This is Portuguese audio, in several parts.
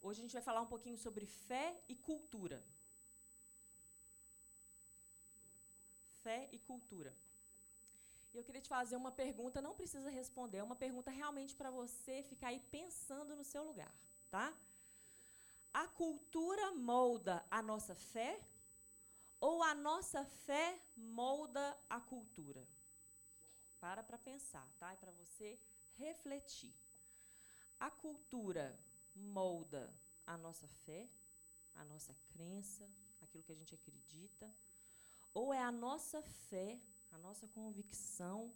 Hoje a gente vai falar um pouquinho sobre fé e cultura. Fé e cultura. E eu queria te fazer uma pergunta, não precisa responder, é uma pergunta realmente para você ficar aí pensando no seu lugar, tá? A cultura molda a nossa fé ou a nossa fé molda a cultura? Para para pensar, tá? É para você refletir. A cultura molda a nossa fé, a nossa crença, aquilo que a gente acredita, ou é a nossa fé, a nossa convicção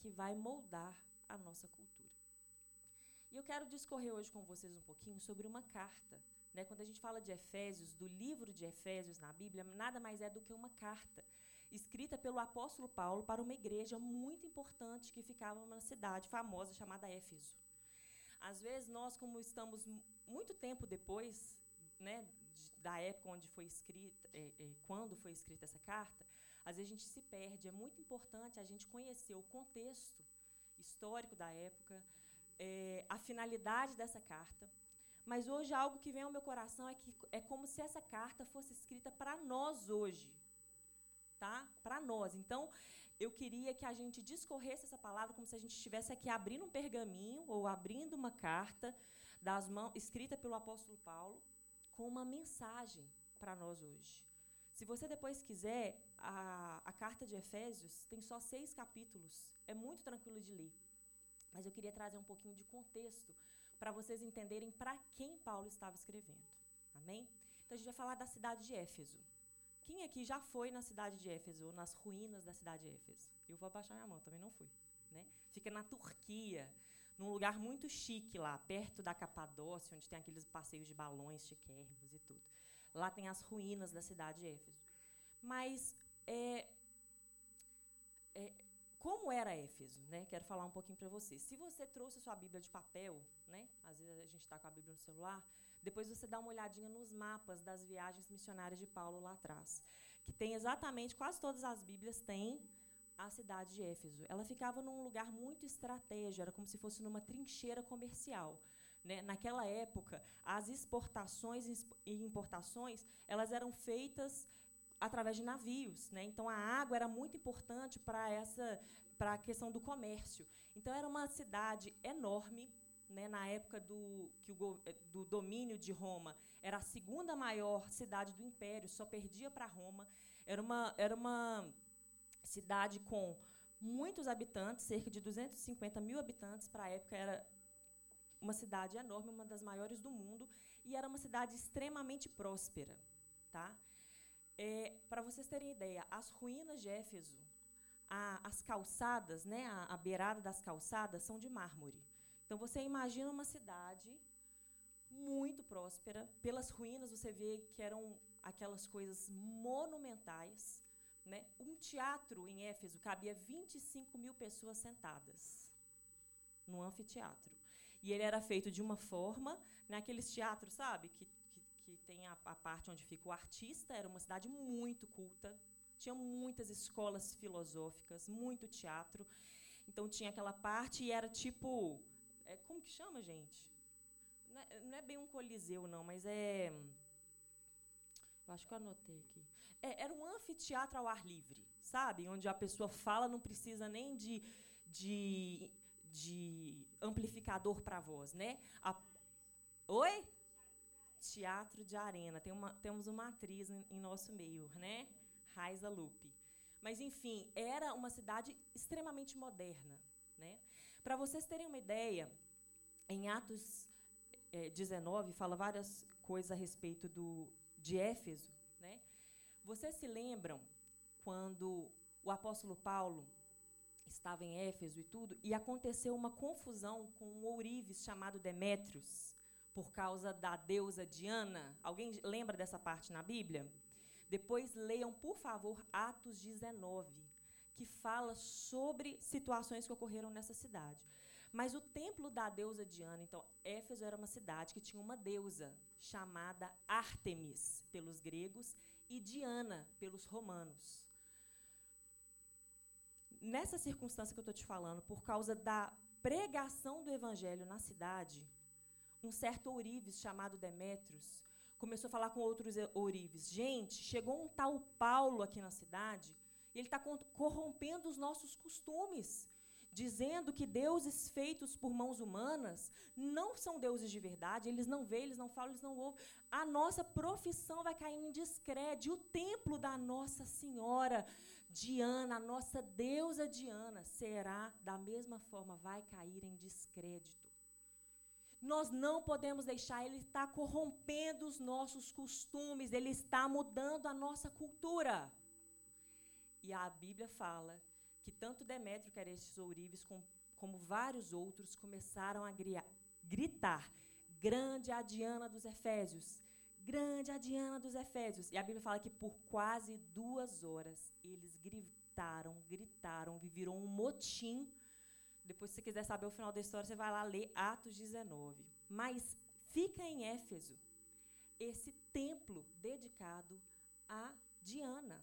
que vai moldar a nossa cultura? E eu quero discorrer hoje com vocês um pouquinho sobre uma carta. Né? Quando a gente fala de Efésios, do livro de Efésios na Bíblia, nada mais é do que uma carta escrita pelo apóstolo Paulo para uma igreja muito importante que ficava numa cidade famosa chamada Éfeso. Às vezes, nós, como estamos muito tempo depois né, da época onde foi escrita, é, é, quando foi escrita essa carta, às vezes a gente se perde. É muito importante a gente conhecer o contexto histórico da época, é, a finalidade dessa carta. Mas hoje algo que vem ao meu coração é que é como se essa carta fosse escrita para nós hoje, tá? Para nós. Então, eu queria que a gente discorresse essa palavra como se a gente estivesse aqui abrindo um pergaminho ou abrindo uma carta das mãos escrita pelo apóstolo Paulo com uma mensagem para nós hoje. Se você depois quiser, a, a carta de Efésios tem só seis capítulos. É muito tranquilo de ler. Mas eu queria trazer um pouquinho de contexto para vocês entenderem para quem Paulo estava escrevendo. Amém? Então a gente vai falar da cidade de Éfeso. Quem aqui já foi na cidade de Éfeso, ou nas ruínas da cidade de Éfeso? Eu vou abaixar minha mão, também não fui. Né? Fica na Turquia, num lugar muito chique lá, perto da Capadócia, onde tem aqueles passeios de balões chiquérrimos e tudo. Lá tem as ruínas da cidade de Éfeso. Mas é, é, como era Éfeso, né? Quero falar um pouquinho para você. Se você trouxe a sua Bíblia de papel, né? Às vezes a gente está com a Bíblia no celular. Depois você dá uma olhadinha nos mapas das viagens missionárias de Paulo lá atrás, que tem exatamente quase todas as Bíblias têm a cidade de Éfeso. Ela ficava num lugar muito estratégico, era como se fosse numa trincheira comercial. Né? Naquela época, as exportações e importações elas eram feitas através de navios. Né? Então, a água era muito importante para essa para a questão do comércio. Então, era uma cidade enorme. Né? Na época do, que o, eh, do domínio de Roma, era a segunda maior cidade do império, só perdia para Roma. Era uma, era uma cidade com muitos habitantes, cerca de 250 mil habitantes. Para a época, era uma cidade enorme, uma das maiores do mundo, e era uma cidade extremamente próspera. Tá? É, Para vocês terem ideia, as ruínas de Éfeso, a, as calçadas, né, a, a beirada das calçadas, são de mármore. Então, você imagina uma cidade muito próspera. Pelas ruínas, você vê que eram aquelas coisas monumentais. Né? Um teatro em Éfeso cabia 25 mil pessoas sentadas no anfiteatro. E ele era feito de uma forma, né, teatros, sabe, que que tem a, a parte onde fica o artista, era uma cidade muito culta, tinha muitas escolas filosóficas, muito teatro. Então tinha aquela parte e era tipo. É, como que chama, gente? Não é, não é, bem um coliseu, não, mas é. Acho que eu anotei aqui. É, era um anfiteatro ao ar livre, sabe? Onde a pessoa fala, não precisa nem de, de, de amplificador para voz, né? A, Oi? teatro de arena. Tem uma, temos uma atriz em, em nosso meio, né? Raiza Lupe. Mas, enfim, era uma cidade extremamente moderna. Né? Para vocês terem uma ideia, em Atos é, 19, fala várias coisas a respeito do, de Éfeso. Né? Vocês se lembram quando o apóstolo Paulo estava em Éfeso e tudo, e aconteceu uma confusão com um ourives chamado Demétrios por causa da deusa Diana. Alguém lembra dessa parte na Bíblia? Depois leiam, por favor, Atos 19, que fala sobre situações que ocorreram nessa cidade. Mas o templo da deusa Diana, então, Éfeso era uma cidade que tinha uma deusa chamada Ártemis pelos gregos e Diana pelos romanos. Nessa circunstância que eu estou te falando, por causa da pregação do evangelho na cidade, um certo ourives chamado Demétrios começou a falar com outros ourives. Gente, chegou um tal Paulo aqui na cidade ele está corrompendo os nossos costumes, dizendo que deuses feitos por mãos humanas não são deuses de verdade, eles não veem, eles não falam, eles não ouvem. A nossa profissão vai cair em descrédito. O templo da Nossa Senhora Diana, a nossa deusa Diana, será da mesma forma, vai cair em descrédito. Nós não podemos deixar, ele está corrompendo os nossos costumes, ele está mudando a nossa cultura. E a Bíblia fala que tanto Demétrio, que era estes ourives, como, como vários outros, começaram a gritar: Grande a Diana dos Efésios! Grande a Diana dos Efésios! E a Bíblia fala que por quase duas horas eles gritaram, gritaram, viveram um motim depois, se você quiser saber o final da história, você vai lá ler Atos 19. Mas fica em Éfeso esse templo dedicado a Diana.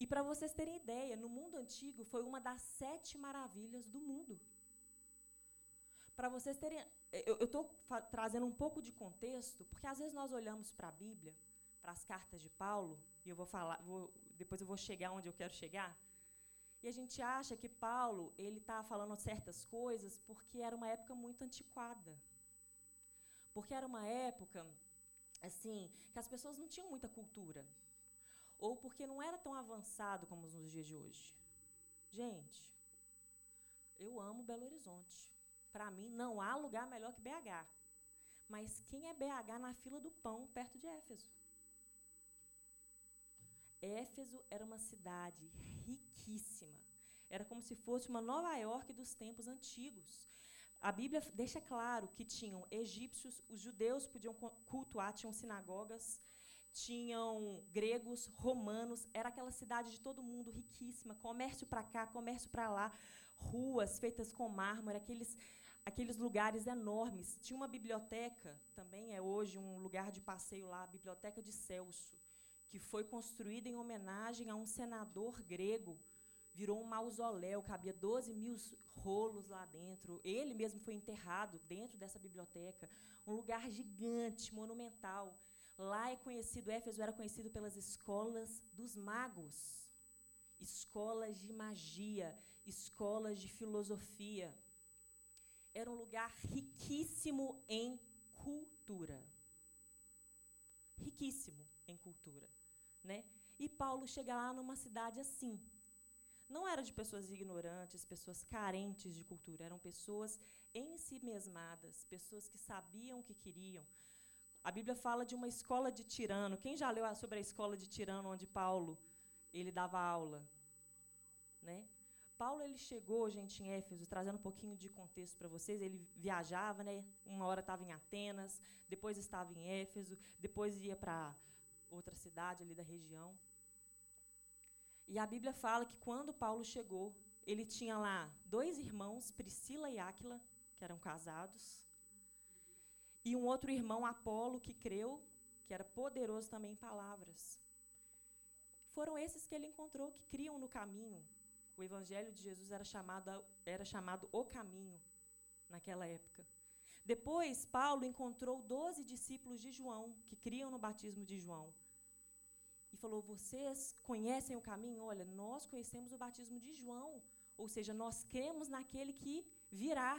E para vocês terem ideia, no mundo antigo foi uma das sete maravilhas do mundo. Para vocês terem. Eu estou trazendo um pouco de contexto, porque às vezes nós olhamos para a Bíblia, para as cartas de Paulo, e eu vou falar, vou, depois eu vou chegar onde eu quero chegar. E a gente acha que Paulo ele está falando certas coisas porque era uma época muito antiquada. Porque era uma época assim que as pessoas não tinham muita cultura. Ou porque não era tão avançado como nos dias de hoje. Gente, eu amo Belo Horizonte. Para mim, não há lugar melhor que BH. Mas quem é BH na fila do pão, perto de Éfeso? Éfeso era uma cidade riquíssima. Era como se fosse uma Nova York dos tempos antigos. A Bíblia deixa claro que tinham egípcios, os judeus podiam cultuar, tinham sinagogas, tinham gregos, romanos, era aquela cidade de todo mundo riquíssima, comércio para cá, comércio para lá, ruas feitas com mármore, aqueles aqueles lugares enormes. Tinha uma biblioteca, também é hoje um lugar de passeio lá, a Biblioteca de Celso que foi construída em homenagem a um senador grego. Virou um mausoléu, cabia 12 mil rolos lá dentro. Ele mesmo foi enterrado dentro dessa biblioteca. Um lugar gigante, monumental. Lá é conhecido, Éfeso era conhecido pelas escolas dos magos, escolas de magia, escolas de filosofia. Era um lugar riquíssimo em cultura. Riquíssimo em cultura. Né? E Paulo chega lá numa cidade assim. Não era de pessoas ignorantes, pessoas carentes de cultura, eram pessoas em si mesmadas, pessoas que sabiam o que queriam. A Bíblia fala de uma escola de tirano. Quem já leu sobre a escola de tirano onde Paulo ele dava aula, né? Paulo ele chegou, gente, em Éfeso, trazendo um pouquinho de contexto para vocês. Ele viajava, né? Uma hora estava em Atenas, depois estava em Éfeso, depois ia para outra cidade ali da região. E a Bíblia fala que quando Paulo chegou, ele tinha lá dois irmãos, Priscila e Áquila, que eram casados, e um outro irmão, Apolo, que creu, que era poderoso também em palavras. Foram esses que ele encontrou que criam no caminho. O evangelho de Jesus era chamado, era chamado o caminho naquela época. Depois, Paulo encontrou doze discípulos de João, que criam no batismo de João e falou: Vocês conhecem o caminho? Olha, nós conhecemos o batismo de João. Ou seja, nós cremos naquele que virá.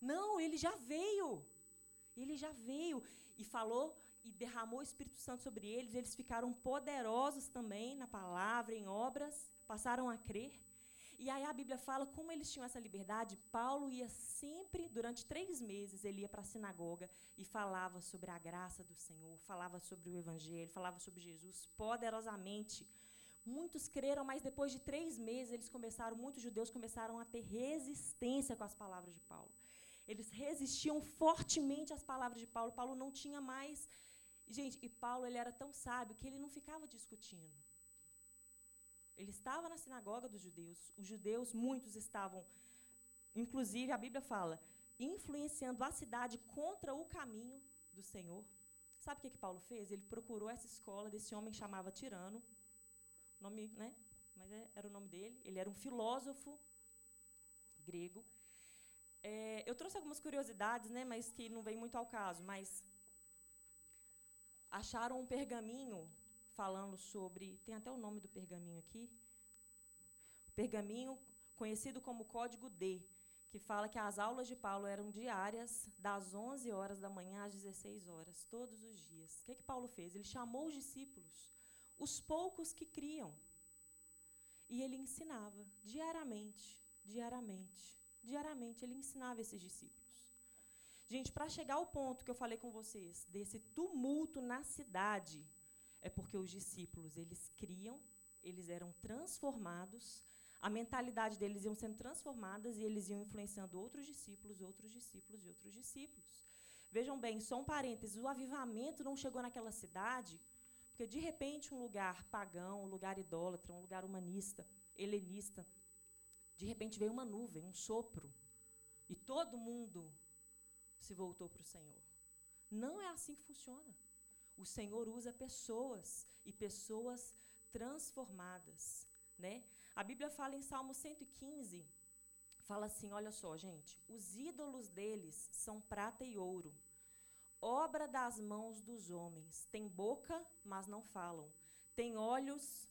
Não, ele já veio. Ele já veio. E falou e derramou o Espírito Santo sobre eles. Eles ficaram poderosos também na palavra, em obras, passaram a crer. E aí a Bíblia fala como eles tinham essa liberdade. Paulo ia sempre, durante três meses, ele ia para a sinagoga e falava sobre a graça do Senhor, falava sobre o Evangelho, falava sobre Jesus poderosamente. Muitos creram, mas depois de três meses, eles começaram, muitos judeus começaram a ter resistência com as palavras de Paulo. Eles resistiam fortemente às palavras de Paulo. Paulo não tinha mais. Gente, e Paulo ele era tão sábio que ele não ficava discutindo. Ele estava na sinagoga dos judeus. Os judeus, muitos estavam, inclusive a Bíblia fala, influenciando a cidade contra o caminho do Senhor. Sabe o que, que Paulo fez? Ele procurou essa escola desse homem que chamava Tirano, nome, né? Mas é, era o nome dele. Ele era um filósofo grego. É, eu trouxe algumas curiosidades, né, mas que não vem muito ao caso, mas acharam um pergaminho falando sobre, tem até o nome do pergaminho aqui, o pergaminho conhecido como Código D, que fala que as aulas de Paulo eram diárias, das 11 horas da manhã às 16 horas, todos os dias. O que, que Paulo fez? Ele chamou os discípulos, os poucos que criam, e ele ensinava diariamente, diariamente, diariamente, ele ensinava esses discípulos. Gente, para chegar ao ponto que eu falei com vocês, desse tumulto na cidade, é porque os discípulos, eles criam, eles eram transformados, a mentalidade deles iam sendo transformadas e eles iam influenciando outros discípulos, outros discípulos e outros discípulos. Vejam bem, só um parênteses, o avivamento não chegou naquela cidade porque, de repente, um lugar pagão, um lugar idólatra, um lugar humanista, helenista, de repente veio uma nuvem, um sopro, e todo mundo se voltou para o Senhor. Não é assim que funciona. O Senhor usa pessoas e pessoas transformadas, né? A Bíblia fala em Salmo 115, fala assim, olha só, gente, os ídolos deles são prata e ouro, obra das mãos dos homens. Tem boca, mas não falam. Tem olhos,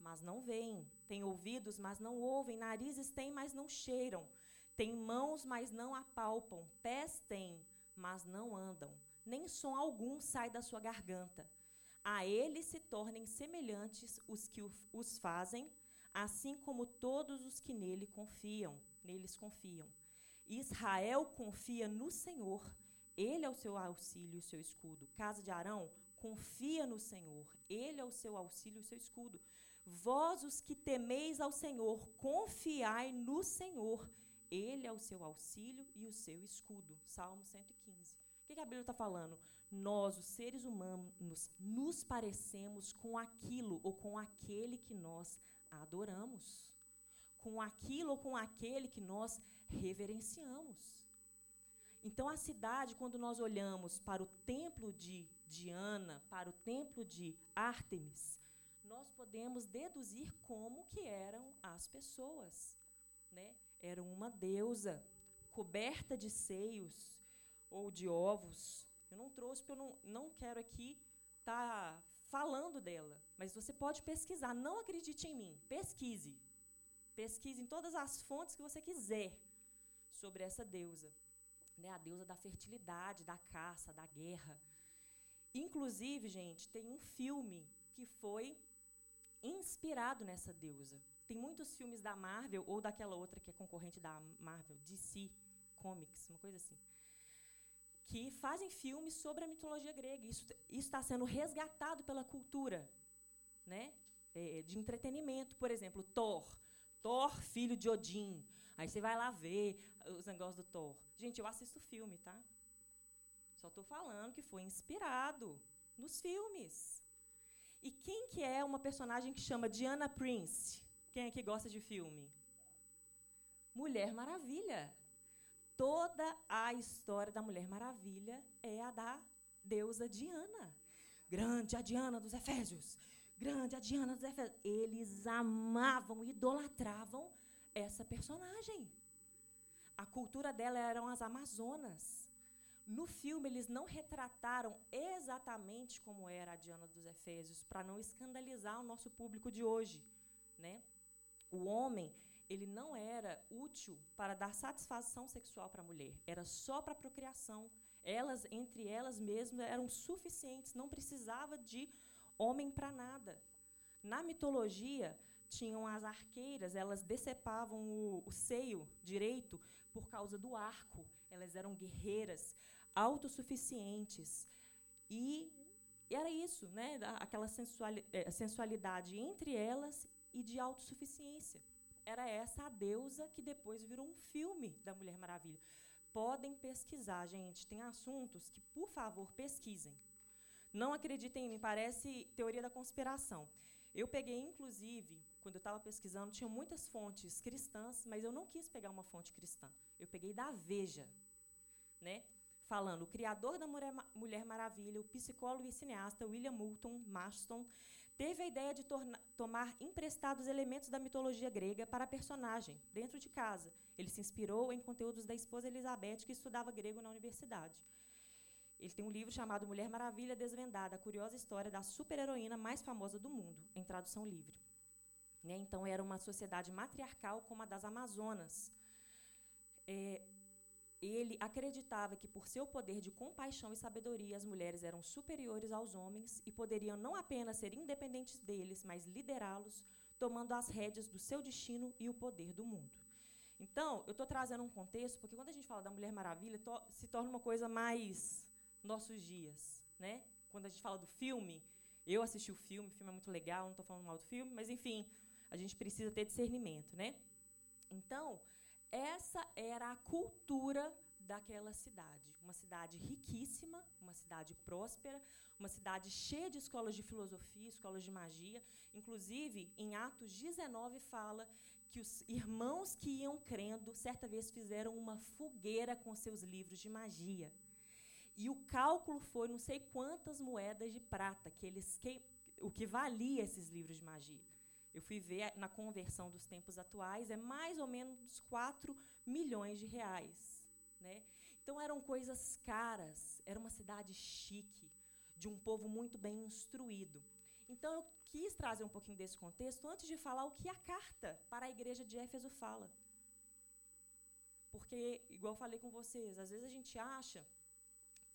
mas não veem. Tem ouvidos, mas não ouvem. Narizes têm, mas não cheiram. Tem mãos, mas não apalpam. Pés têm, mas não andam. Nem som algum sai da sua garganta. A eles se tornem semelhantes os que os fazem, assim como todos os que nele confiam, neles confiam. Israel confia no Senhor ele é o seu auxílio e o seu escudo. Casa de Arão, confia no Senhor. Ele é o seu auxílio e o seu escudo. Vós, os que temeis ao Senhor, confiai no Senhor. Ele é o seu auxílio e o seu escudo. Salmo 115. O que, que a Bíblia está falando? Nós, os seres humanos, nos parecemos com aquilo ou com aquele que nós adoramos. Com aquilo ou com aquele que nós reverenciamos. Então, a cidade, quando nós olhamos para o templo de Diana, para o templo de Ártemis, nós podemos deduzir como que eram as pessoas. Né? Eram uma deusa coberta de seios ou de ovos. Eu não trouxe porque eu não, não quero aqui estar tá falando dela, mas você pode pesquisar. Não acredite em mim, pesquise. Pesquise em todas as fontes que você quiser sobre essa deusa né, a deusa da fertilidade, da caça, da guerra. Inclusive, gente, tem um filme que foi inspirado nessa deusa. Tem muitos filmes da Marvel ou daquela outra que é concorrente da Marvel, DC Comics, uma coisa assim, que fazem filmes sobre a mitologia grega. Isso está sendo resgatado pela cultura, né, é, de entretenimento. Por exemplo, Thor, Thor, filho de Odin. Aí você vai lá ver os negócios do Thor. Gente, eu assisto filme, tá? Só estou falando que foi inspirado nos filmes. E quem que é uma personagem que chama Diana Prince? Quem é que gosta de filme? Mulher Maravilha. Toda a história da Mulher Maravilha é a da deusa Diana. Grande a Diana dos Efésios. Grande a Diana dos Efésios. Eles amavam, idolatravam essa personagem. A cultura dela eram as Amazonas. No filme, eles não retrataram exatamente como era a Diana dos Efésios, para não escandalizar o nosso público de hoje. Né? O homem ele não era útil para dar satisfação sexual para a mulher, era só para procriação. Elas, entre elas mesmas, eram suficientes, não precisava de homem para nada. Na mitologia, tinham as arqueiras, elas decepavam o, o seio direito por causa do arco. Elas eram guerreiras, autossuficientes. E era isso, né? aquela eh, sensualidade entre elas e de autossuficiência. Era essa a deusa que depois virou um filme da Mulher Maravilha. Podem pesquisar, gente. Tem assuntos que, por favor, pesquisem. Não acreditem em mim, parece teoria da conspiração. Eu peguei, inclusive, quando eu estava pesquisando, tinha muitas fontes cristãs, mas eu não quis pegar uma fonte cristã. Eu peguei da Veja, né? falando o criador da Mulher, Maravilha, o psicólogo e cineasta William Moulton Marston, teve a ideia de tomar emprestados elementos da mitologia grega para a personagem, dentro de casa. Ele se inspirou em conteúdos da esposa Elizabeth, que estudava grego na universidade. Ele tem um livro chamado Mulher Maravilha Desvendada, a curiosa história da super-heroína mais famosa do mundo, em tradução livre. Né? Então, era uma sociedade matriarcal como a das Amazonas. É, ele acreditava que, por seu poder de compaixão e sabedoria, as mulheres eram superiores aos homens e poderiam não apenas ser independentes deles, mas liderá-los, tomando as rédeas do seu destino e o poder do mundo. Então, eu estou trazendo um contexto, porque quando a gente fala da Mulher Maravilha, to se torna uma coisa mais nossos dias. Né? Quando a gente fala do filme, eu assisti o filme, o filme é muito legal, não estou falando mal do filme, mas, enfim, a gente precisa ter discernimento. Né? Então, essa era a cultura daquela cidade. Uma cidade riquíssima, uma cidade próspera, uma cidade cheia de escolas de filosofia, escolas de magia. Inclusive, em Atos 19 fala que os irmãos que iam crendo, certa vez fizeram uma fogueira com seus livros de magia. E o cálculo foi não sei quantas moedas de prata que eles que, o que valia esses livros de magia. Eu fui ver na conversão dos tempos atuais, é mais ou menos 4 milhões de reais. Né? Então eram coisas caras, era uma cidade chique, de um povo muito bem instruído. Então eu quis trazer um pouquinho desse contexto antes de falar o que a carta para a igreja de Éfeso fala. Porque, igual falei com vocês, às vezes a gente acha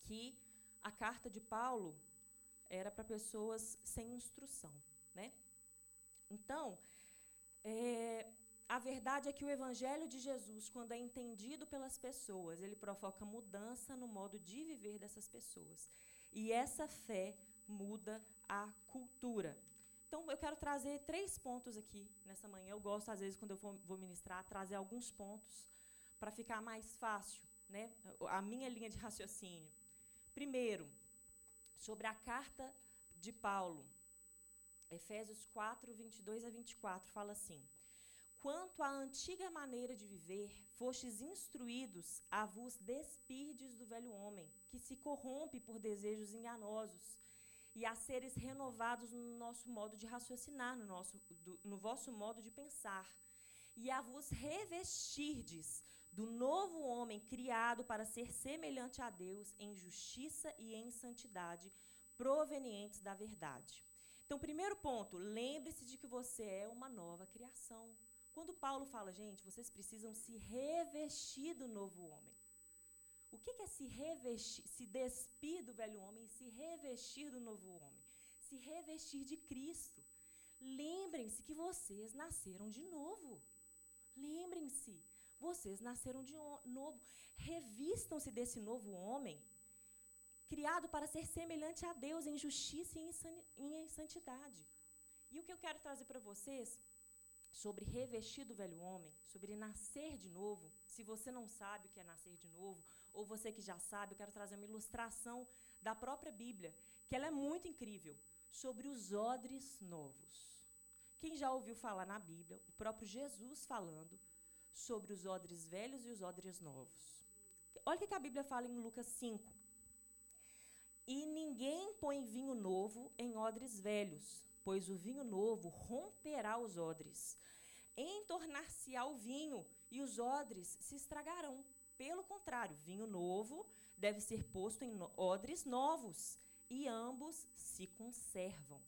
que a carta de Paulo era para pessoas sem instrução. Né? Então, é, a verdade é que o Evangelho de Jesus, quando é entendido pelas pessoas, ele provoca mudança no modo de viver dessas pessoas. E essa fé muda a cultura. Então, eu quero trazer três pontos aqui nessa manhã. Eu gosto, às vezes, quando eu vou ministrar, trazer alguns pontos para ficar mais fácil né, a minha linha de raciocínio. Primeiro, sobre a carta de Paulo Efésios 4, 22 a 24 fala assim: Quanto à antiga maneira de viver, fostes instruídos a vos despirdes do velho homem, que se corrompe por desejos enganosos, e a seres renovados no nosso modo de raciocinar, no, nosso, do, no vosso modo de pensar, e a vos revestirdes do novo homem criado para ser semelhante a Deus em justiça e em santidade, provenientes da verdade. Então, primeiro ponto, lembre-se de que você é uma nova criação. Quando Paulo fala, gente, vocês precisam se revestir do novo homem. O que é se revestir, se despir do velho homem e se revestir do novo homem? Se revestir de Cristo. Lembrem-se que vocês nasceram de novo. Lembrem-se, vocês nasceram de novo. Revistam-se desse novo homem criado para ser semelhante a Deus em justiça e em santidade. E o que eu quero trazer para vocês sobre revestir do velho homem, sobre nascer de novo, se você não sabe o que é nascer de novo, ou você que já sabe, eu quero trazer uma ilustração da própria Bíblia, que ela é muito incrível, sobre os odres novos. Quem já ouviu falar na Bíblia, o próprio Jesus falando sobre os odres velhos e os odres novos. Olha o que a Bíblia fala em Lucas 5, e ninguém põe vinho novo em odres velhos, pois o vinho novo romperá os odres. Entornar-se-á o vinho, e os odres se estragarão. Pelo contrário, vinho novo deve ser posto em odres novos, e ambos se conservam.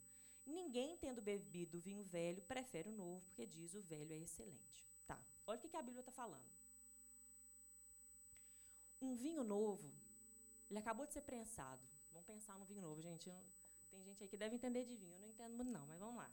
Ninguém, tendo bebido vinho velho, prefere o novo, porque diz o velho é excelente. Tá. Olha o que a Bíblia está falando. Um vinho novo, ele acabou de ser prensado. Vamos pensar no vinho novo, gente. Tem gente aí que deve entender de vinho, eu não entendo muito não, mas vamos lá.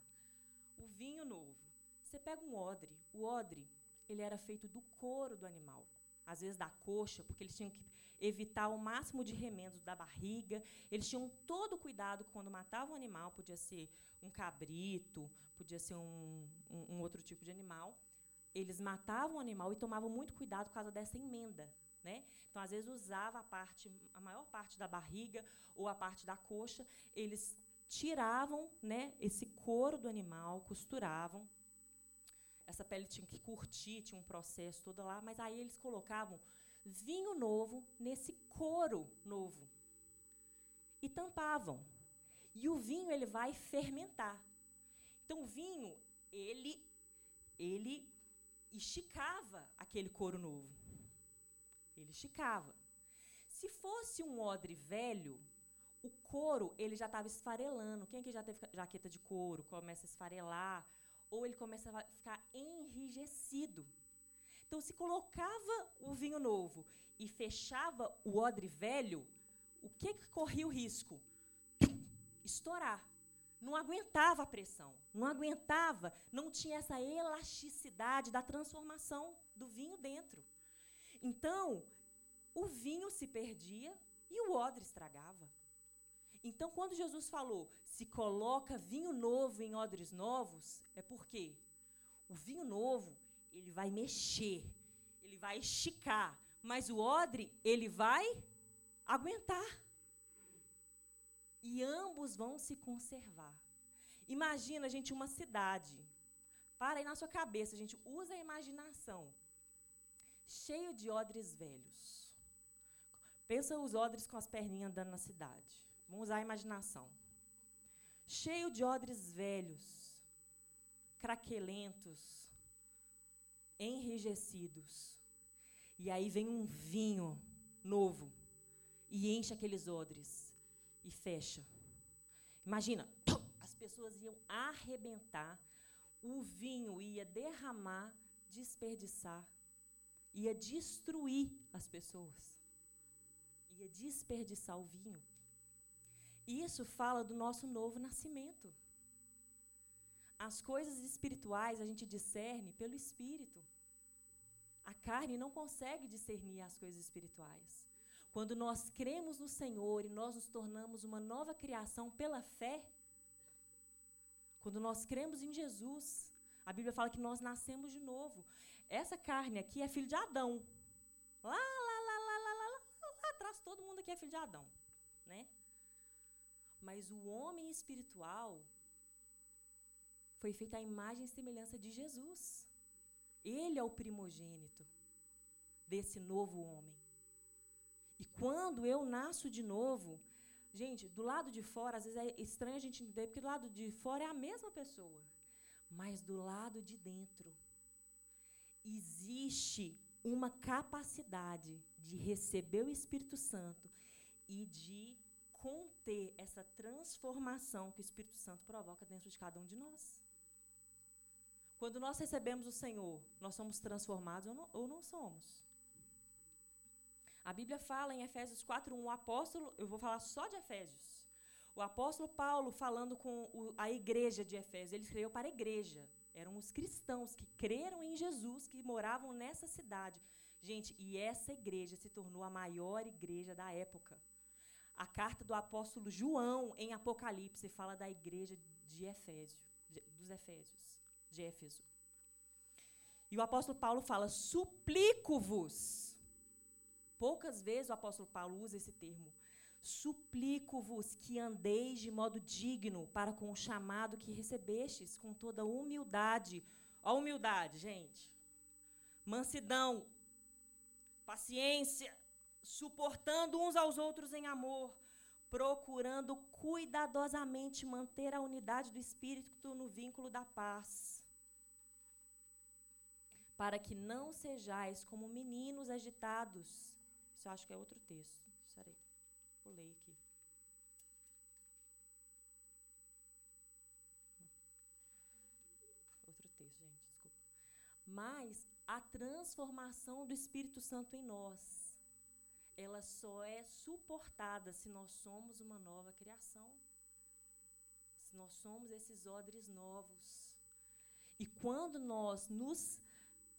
O vinho novo. Você pega um odre. O odre, ele era feito do couro do animal. Às vezes da coxa, porque eles tinham que evitar o máximo de remendos da barriga. Eles tinham todo o cuidado quando matavam um animal, podia ser um cabrito, podia ser um, um, um outro tipo de animal. Eles matavam o animal e tomavam muito cuidado por causa dessa emenda. Né? Então, às vezes, usava a, parte, a maior parte da barriga ou a parte da coxa, eles tiravam né, esse couro do animal, costuravam. Essa pele tinha que curtir, tinha um processo todo lá, mas aí eles colocavam vinho novo nesse couro novo e tampavam. E o vinho ele vai fermentar. Então o vinho, ele ele esticava aquele couro novo. Ele esticava. Se fosse um odre velho, o couro ele já estava esfarelando. Quem aqui já teve jaqueta de couro? Começa a esfarelar. Ou ele começa a ficar enrijecido. Então, se colocava o vinho novo e fechava o odre velho, o que, que corria o risco? Estourar. Não aguentava a pressão, não aguentava, não tinha essa elasticidade da transformação do vinho dentro. Então, o vinho se perdia e o odre estragava. Então, quando Jesus falou, se coloca vinho novo em odres novos, é porque o vinho novo, ele vai mexer, ele vai esticar, mas o odre, ele vai aguentar. E ambos vão se conservar. Imagina, gente, uma cidade. Para aí na sua cabeça, gente, usa a imaginação. Cheio de odres velhos. Pensa os odres com as perninhas andando na cidade. Vamos usar a imaginação. Cheio de odres velhos, craquelentos, enrijecidos. E aí vem um vinho novo e enche aqueles odres e fecha. Imagina, as pessoas iam arrebentar, o vinho ia derramar, desperdiçar, ia destruir as pessoas, ia desperdiçar o vinho. Isso fala do nosso novo nascimento. As coisas espirituais a gente discerne pelo espírito. A carne não consegue discernir as coisas espirituais. Quando nós cremos no Senhor e nós nos tornamos uma nova criação pela fé, quando nós cremos em Jesus, a Bíblia fala que nós nascemos de novo. Essa carne aqui é filho de Adão. Lá, lá, lá, lá, lá, lá, lá, lá atrás, todo mundo aqui é filho de Adão. Né? Mas o homem espiritual foi feito à imagem e semelhança de Jesus. Ele é o primogênito desse novo homem. E quando eu nasço de novo, gente, do lado de fora, às vezes é estranho a gente entender, porque do lado de fora é a mesma pessoa. Mas do lado de dentro, existe uma capacidade de receber o Espírito Santo e de conter essa transformação que o Espírito Santo provoca dentro de cada um de nós. Quando nós recebemos o Senhor, nós somos transformados ou não, ou não somos? A Bíblia fala em Efésios 4:1, o apóstolo, eu vou falar só de Efésios. O apóstolo Paulo falando com o, a igreja de Efésios, ele escreveu para a igreja. Eram os cristãos que creram em Jesus, que moravam nessa cidade. Gente, e essa igreja se tornou a maior igreja da época. A carta do apóstolo João, em Apocalipse, fala da igreja de Efésio, de, dos Efésios, de Éfeso. E o apóstolo Paulo fala: suplico-vos Poucas vezes o apóstolo Paulo usa esse termo. Suplico-vos que andeis de modo digno para com o chamado que recebestes, com toda humildade. Ó, humildade, gente. Mansidão, paciência, suportando uns aos outros em amor, procurando cuidadosamente manter a unidade do espírito no vínculo da paz. Para que não sejais como meninos agitados, isso acho que é outro texto. Pulei aqui. Outro texto, gente, desculpa. Mas a transformação do Espírito Santo em nós, ela só é suportada se nós somos uma nova criação. Se nós somos esses odres novos. E quando nós nos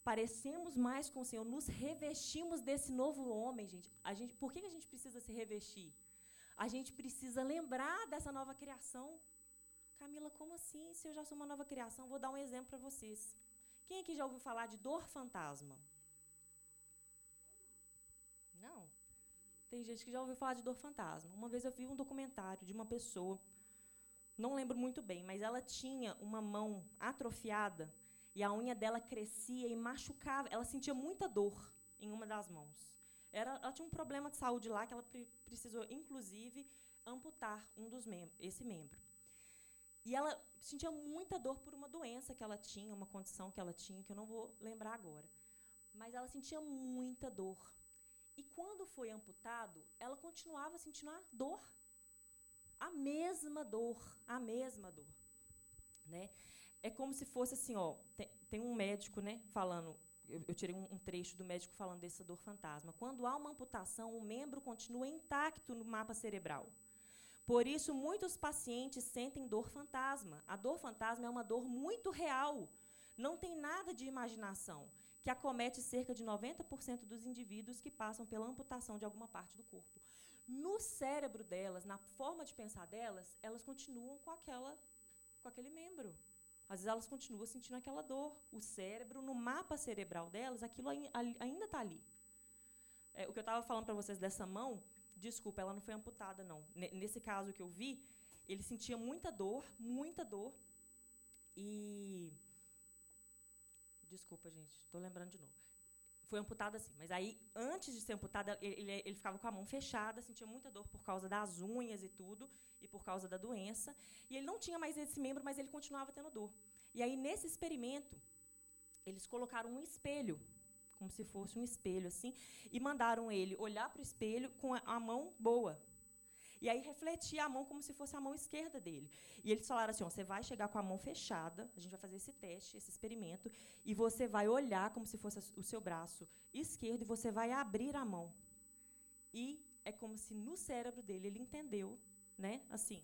parecemos mais com o Senhor, nos revestimos desse novo homem, gente. A gente por que a gente precisa se revestir? A gente precisa lembrar dessa nova criação. Camila, como assim? Se eu já sou uma nova criação, vou dar um exemplo para vocês. Quem aqui já ouviu falar de dor fantasma? Não. Tem gente que já ouviu falar de dor fantasma. Uma vez eu vi um documentário de uma pessoa, não lembro muito bem, mas ela tinha uma mão atrofiada e a unha dela crescia e machucava. Ela sentia muita dor em uma das mãos. Era, ela tinha um problema de saúde lá que ela pre precisou, inclusive, amputar um dos membros, esse membro. E ela sentia muita dor por uma doença que ela tinha, uma condição que ela tinha, que eu não vou lembrar agora. Mas ela sentia muita dor. E quando foi amputado, ela continuava sentindo a dor. A mesma dor, a mesma dor. Né? É como se fosse assim, ó, tem, tem um médico né, falando, eu, eu tirei um, um, trecho do médico falando dessa dor fantasma. Quando há uma amputação, o membro continua intacto no mapa cerebral. Por isso, muitos pacientes sentem dor fantasma. A dor fantasma é uma dor muito real. Não tem nada de imaginação, que acomete cerca de 90% dos indivíduos que passam pela amputação de alguma parte do corpo. No cérebro delas, na forma de pensar delas, elas continuam com aquela com aquele membro. Às vezes elas continuam sentindo aquela dor. O cérebro, no mapa cerebral delas, aquilo ainda está ali. É, o que eu estava falando para vocês dessa mão, Desculpa, ela não foi amputada, não. nesse caso que eu vi, ele sentia muita dor, muita dor. E. Desculpa, gente, estou lembrando de novo. Foi amputada assim, mas aí, antes de ser amputada, ele, ele, ficava com a mão fechada, sentia muita dor por causa das unhas e tudo, e por causa da doença. E ele não tinha mais esse membro, mas ele continuava tendo dor. E aí, nesse experimento, eles colocaram um espelho como se fosse um espelho assim, e mandaram ele olhar para o espelho com a mão boa. E aí refletir a mão como se fosse a mão esquerda dele. E eles falaram assim: você vai chegar com a mão fechada, a gente vai fazer esse teste, esse experimento, e você vai olhar como se fosse o seu braço esquerdo e você vai abrir a mão. E é como se no cérebro dele ele entendeu, né? Assim,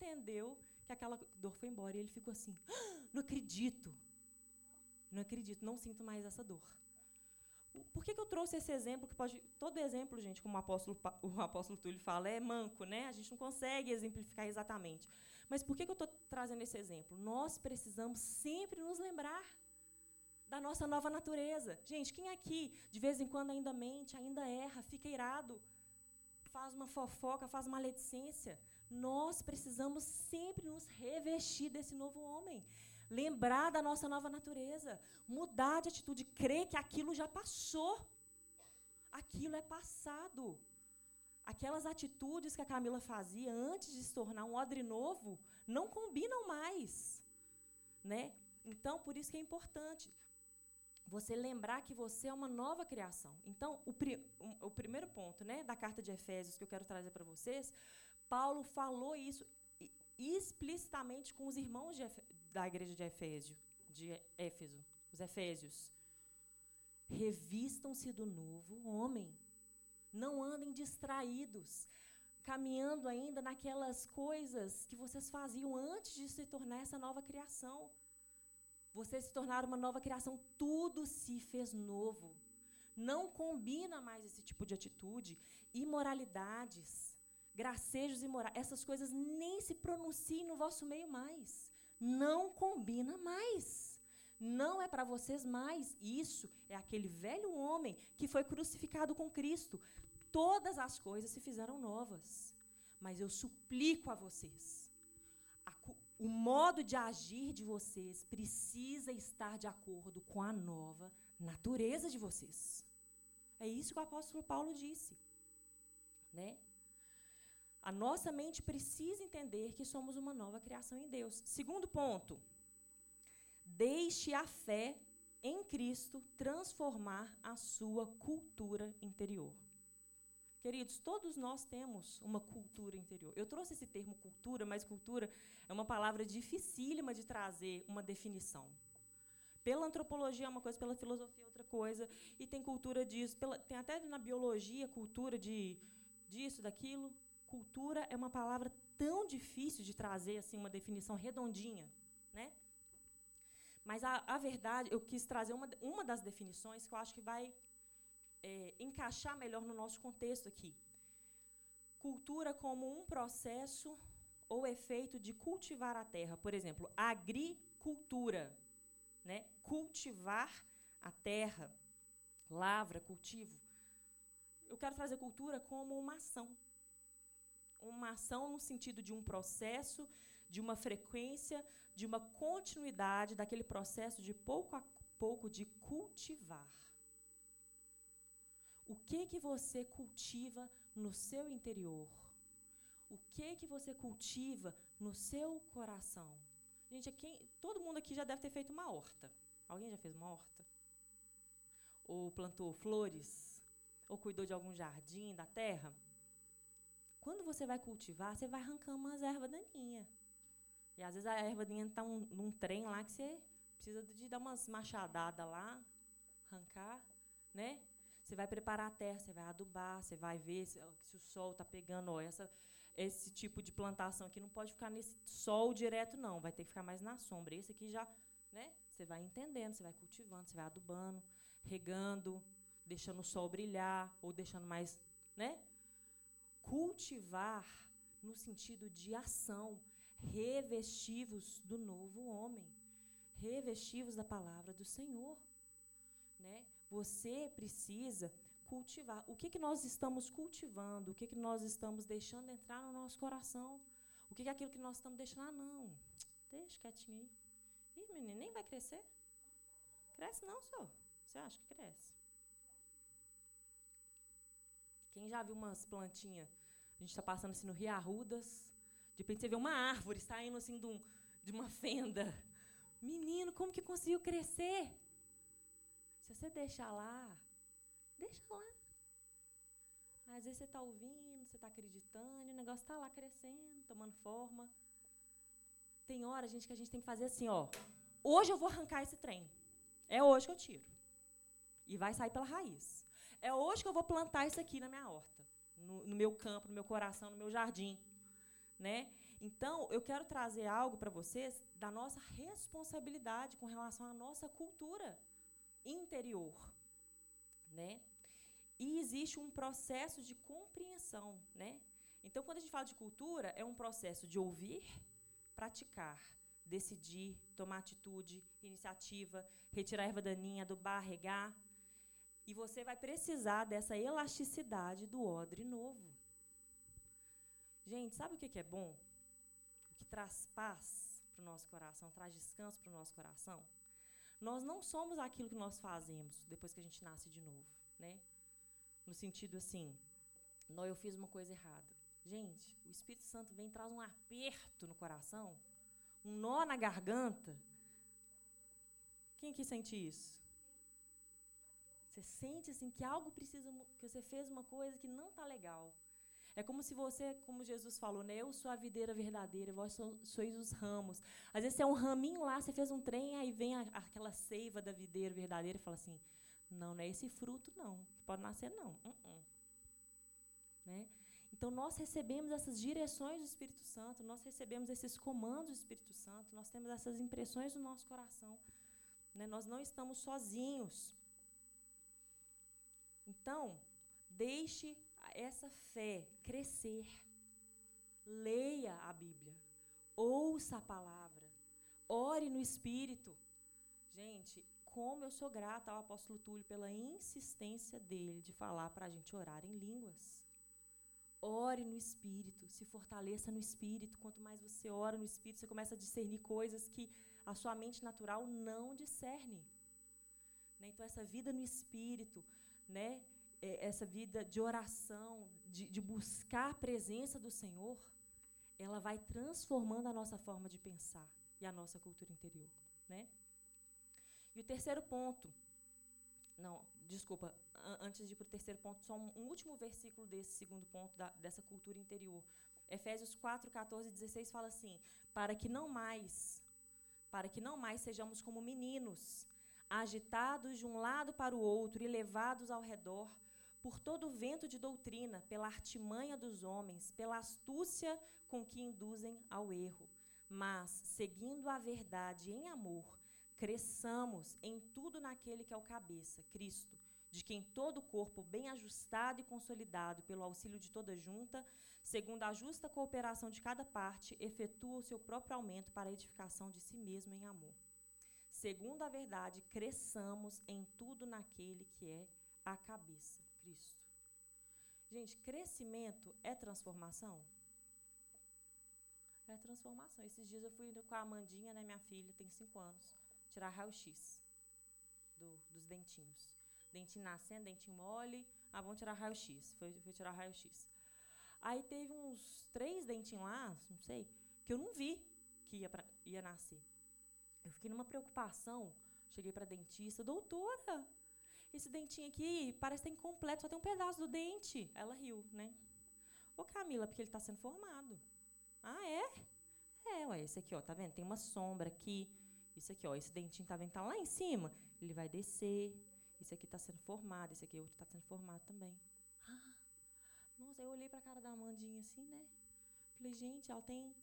entendeu que aquela dor foi embora. E ele ficou assim: ah, não acredito. Não acredito, não sinto mais essa dor. Por que, que eu trouxe esse exemplo? Que pode, todo exemplo, gente, como o apóstolo, o apóstolo Túlio fala, é manco, né? A gente não consegue exemplificar exatamente. Mas por que, que eu estou trazendo esse exemplo? Nós precisamos sempre nos lembrar da nossa nova natureza. Gente, quem aqui, de vez em quando, ainda mente, ainda erra, fica irado, faz uma fofoca, faz maledicência? Nós precisamos sempre nos revestir desse novo homem. Lembrar da nossa nova natureza. Mudar de atitude. Crer que aquilo já passou. Aquilo é passado. Aquelas atitudes que a Camila fazia antes de se tornar um odre novo não combinam mais. Né? Então, por isso que é importante você lembrar que você é uma nova criação. Então, o, pri o primeiro ponto né, da carta de Efésios que eu quero trazer para vocês Paulo falou isso explicitamente com os irmãos da igreja de Efésio, de Éfeso, os Efésios. Revistam-se do novo homem. Não andem distraídos, caminhando ainda naquelas coisas que vocês faziam antes de se tornar essa nova criação. Vocês se tornaram uma nova criação, tudo se fez novo. Não combina mais esse tipo de atitude, imoralidades, gracejos e morais, essas coisas nem se pronunciem no vosso meio mais. Não combina mais. Não é para vocês mais. Isso é aquele velho homem que foi crucificado com Cristo. Todas as coisas se fizeram novas. Mas eu suplico a vocês. A, o modo de agir de vocês precisa estar de acordo com a nova natureza de vocês. É isso que o apóstolo Paulo disse. Né? A nossa mente precisa entender que somos uma nova criação em Deus. Segundo ponto, deixe a fé em Cristo transformar a sua cultura interior. Queridos, todos nós temos uma cultura interior. Eu trouxe esse termo cultura, mas cultura é uma palavra dificílima de trazer uma definição. Pela antropologia é uma coisa, pela filosofia é outra coisa, e tem cultura disso, pela, tem até na biologia cultura de disso, daquilo. Cultura é uma palavra tão difícil de trazer assim uma definição redondinha, né? Mas a, a verdade, eu quis trazer uma, uma das definições que eu acho que vai é, encaixar melhor no nosso contexto aqui. Cultura como um processo ou efeito de cultivar a terra. Por exemplo, agricultura, né? cultivar a terra, lavra, cultivo. Eu quero trazer cultura como uma ação, uma ação no sentido de um processo de uma frequência, de uma continuidade daquele processo de pouco a pouco de cultivar. O que que você cultiva no seu interior? O que que você cultiva no seu coração? Gente, aqui, todo mundo aqui já deve ter feito uma horta. Alguém já fez uma horta? Ou plantou flores? Ou cuidou de algum jardim da terra? Quando você vai cultivar, você vai arrancando umas ervas daninhas. E às vezes a erva daninha está um, num trem lá que você precisa de dar umas machadadas lá, arrancar, né? Você vai preparar a terra, você vai adubar, você vai ver se, se o sol está pegando. Ó, essa, esse tipo de plantação aqui não pode ficar nesse sol direto, não. Vai ter que ficar mais na sombra. Esse aqui já, né? Você vai entendendo, você vai cultivando, você vai adubando, regando, deixando o sol brilhar ou deixando mais, né? Cultivar no sentido de ação, revestivos do novo homem, revestivos da palavra do Senhor, né? Você precisa cultivar. O que, que nós estamos cultivando? O que, que nós estamos deixando entrar no nosso coração? O que, que é aquilo que nós estamos deixando? Ah, não. Deixa quietinho aí. Ih, menino, nem vai crescer? Cresce não, senhor. Você acha que cresce? Quem já viu umas plantinhas? A gente está passando assim no Rio Arrudas. De repente você vê uma árvore saindo assim de, um, de uma fenda. Menino, como que conseguiu crescer? Se você deixar lá, deixa lá. Às vezes você está ouvindo, você está acreditando, e o negócio está lá crescendo, tomando forma. Tem hora, gente, que a gente tem que fazer assim, ó. Hoje eu vou arrancar esse trem. É hoje que eu tiro. E vai sair pela raiz. É hoje que eu vou plantar isso aqui na minha horta, no, no meu campo, no meu coração, no meu jardim. Né? Então, eu quero trazer algo para vocês da nossa responsabilidade com relação à nossa cultura interior, né? E existe um processo de compreensão, né? Então, quando a gente fala de cultura, é um processo de ouvir, praticar, decidir, tomar atitude, iniciativa, retirar erva daninha, adubar, regar. E você vai precisar dessa elasticidade do odre novo. Gente, sabe o que é bom? O que traz paz para o nosso coração, traz descanso para o nosso coração? Nós não somos aquilo que nós fazemos depois que a gente nasce de novo, né? No sentido assim, não, eu fiz uma coisa errada. Gente, o Espírito Santo vem traz um aperto no coração, um nó na garganta. Quem que sente isso? Você sente assim que algo precisa, que você fez uma coisa que não está legal. É como se você, como Jesus falou, né? Eu sou a videira verdadeira, vós sois os ramos. Às vezes você é um raminho lá, você fez um trem, aí vem a, aquela seiva da videira verdadeira e fala assim: não, não é esse fruto, não. Pode nascer, não. Uh -uh. Né? Então, nós recebemos essas direções do Espírito Santo, nós recebemos esses comandos do Espírito Santo, nós temos essas impressões no nosso coração. Né? Nós não estamos sozinhos. Então, deixe essa fé crescer. Leia a Bíblia. Ouça a palavra. Ore no Espírito. Gente, como eu sou grata ao apóstolo Túlio pela insistência dele de falar para a gente orar em línguas. Ore no Espírito, se fortaleça no Espírito. Quanto mais você ora no Espírito, você começa a discernir coisas que a sua mente natural não discerne. Né? Então, essa vida no Espírito, né? É, essa vida de oração, de, de buscar a presença do Senhor, ela vai transformando a nossa forma de pensar e a nossa cultura interior. Né? E o terceiro ponto, não, desculpa, antes de ir para o terceiro ponto, só um, um, último versículo desse segundo ponto, da, dessa cultura interior. Efésios 4, 14 e 16 fala assim: para que não mais, para que não mais sejamos como meninos, agitados de um lado para o outro e levados ao redor por todo o vento de doutrina, pela artimanha dos homens, pela astúcia com que induzem ao erro. Mas, seguindo a verdade em amor, cresçamos em tudo naquele que é o cabeça, Cristo, de quem todo o corpo, bem ajustado e consolidado pelo auxílio de toda junta, segundo a justa cooperação de cada parte, efetua o seu próprio aumento para a edificação de si mesmo em amor. Segundo a verdade, cresçamos em tudo naquele que é a cabeça. Cristo. Gente, crescimento é transformação? É transformação. Esses dias eu fui com a Amandinha, né, minha filha, tem cinco anos, tirar raio-x do, dos dentinhos. Dentinho nascendo, dentinho mole. Ah, vamos tirar raio-x. Foi, foi tirar raio-x. Aí teve uns três dentinhos lá, não sei, que eu não vi que ia, pra, ia nascer. Eu fiquei numa preocupação. Cheguei para dentista, doutora, esse dentinho aqui parece estar incompleto, só tem um pedaço do dente. Ela riu, né? Ô, Camila, porque ele está sendo formado. Ah, é? É, ué, esse aqui, ó, tá vendo? Tem uma sombra aqui. Isso aqui, ó, esse dentinho tá vendo? Tá lá em cima. Ele vai descer. Esse aqui está sendo formado, esse aqui outro está sendo formado também. Ah, nossa, eu olhei para a cara da Amandinha assim, né? Falei, gente, ela tem